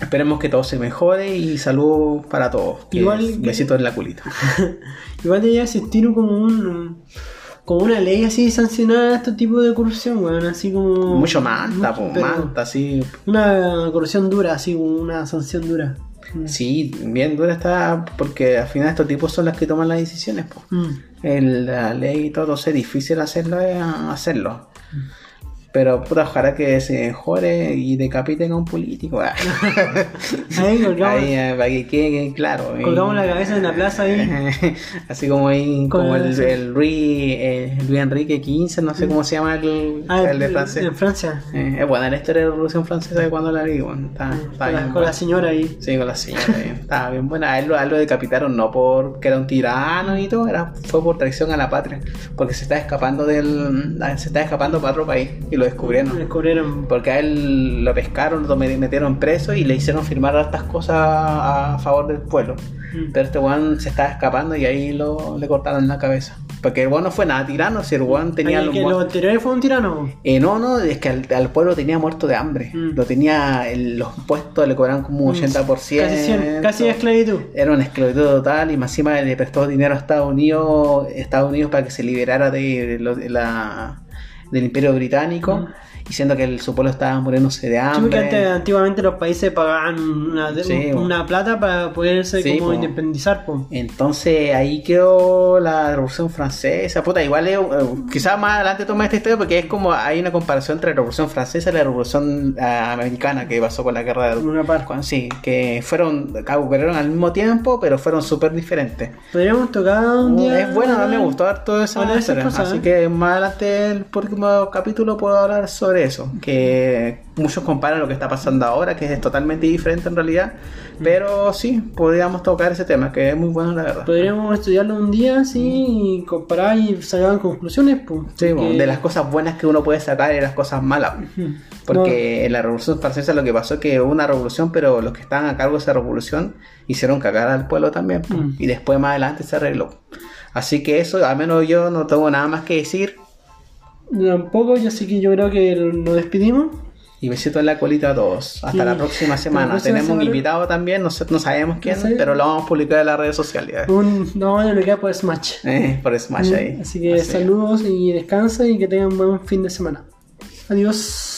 esperemos que todo se mejore y salud para todos. Igual que- Besitos en la culita. Igual debería existir como un como una ley así sancionada a este tipo de corrupción, weón, así como Mucho manta, mucho, pues, manta, sí. Una corrupción dura, así una sanción dura. Sí, bien dura está, porque al final estos tipos son los que toman las decisiones, pues. Mm. El- la ley y todo, es difícil hacerlo, es hacerlo. Pero puta, ojalá que se mejore y decapiten a un político. ah. Ahí colgamos, Ahí, eh, para que quede claro. eh. colgamos la cabeza en la plaza ahí. Así como ahí, Con como el, el- el Luis, eh, Luis Enrique XV, no sé cómo se llama el, Ah, el de Francia. En Francia. Eh, es buena la historia de la Revolución Francesa de cuando la vi, bueno, está, está con, la, bien con buena. la señora ahí. Sí, con la señora. bien. Estaba bien buena. A él, lo- a él lo decapitaron no porque era un tirano y todo, era, fue por traición a la patria. Porque se está escapando del. Se está escapando para otro país y lo descubrieron. Descubrieron. Porque a él lo pescaron, lo me- metieron preso y le hicieron firmar hartas cosas a favor del pueblo. Mm. Pero este weón se estaba escapando y ahí lo, le cortaron la cabeza. Porque el weón no fue nada tirano, si el weón tenía los que lo anterior fue un tirano. eh, no, no, es que al, al pueblo tenía muerto de hambre. Mm. Lo tenía, el- los impuestos le cobraban como un 80%. Casi, cien- casi esclavitud. Era una esclavitud total y más encima le prestó dinero a Estados Unidos, Estados Unidos para que se liberara de, de la, del Imperio Británico. Diciendo que el, su pueblo estaba muriéndose de hambre. antes, antiguamente los países pagaban una, Sí, una plata para poderse Sí, como po. independizar. po. Entonces ahí quedó la Revolución Francesa. Puta, igual eh, quizás más adelante toma esta historia porque es como hay una comparación entre la Revolución Francesa y la Revolución ah, Americana que pasó con la guerra de una. Cuando- Sí, que fueron, ocurrieron al mismo tiempo, pero fueron súper diferentes. Podríamos tocar un día. Uh, es bueno, me gustó toda esa historia. Así ¿eh? que más adelante, el próximo capítulo, puedo hablar sobre eso. Que muchos comparan lo que está pasando ahora, que es totalmente diferente en realidad. Mm. Pero sí, podríamos tocar ese tema, que es muy bueno, la verdad. Podríamos estudiarlo un día así y comparar y sacar conclusiones. po. Sí, Porque- de las cosas buenas que uno puede sacar y las cosas malas. Porque en la revolución francesa lo que pasó es que hubo una revolución, pero los que estaban a cargo de esa revolución hicieron cagar al pueblo también. po. Mm. Y después más adelante se arregló. Así que eso, al menos yo no tengo nada más que decir. Tampoco, yo sí que yo creo que nos despedimos. Y besito en la colita a todos. Hasta Sí. la próxima la semana. próxima Tenemos un invitado también, no, sé- no sabemos quién, No sé. pero lo vamos a publicar en las redes sociales. Un, no vamos a publicar por Smash. Eh, por Smash ahí. Así que saludos y descansa y que tengan buen fin de semana. Adiós.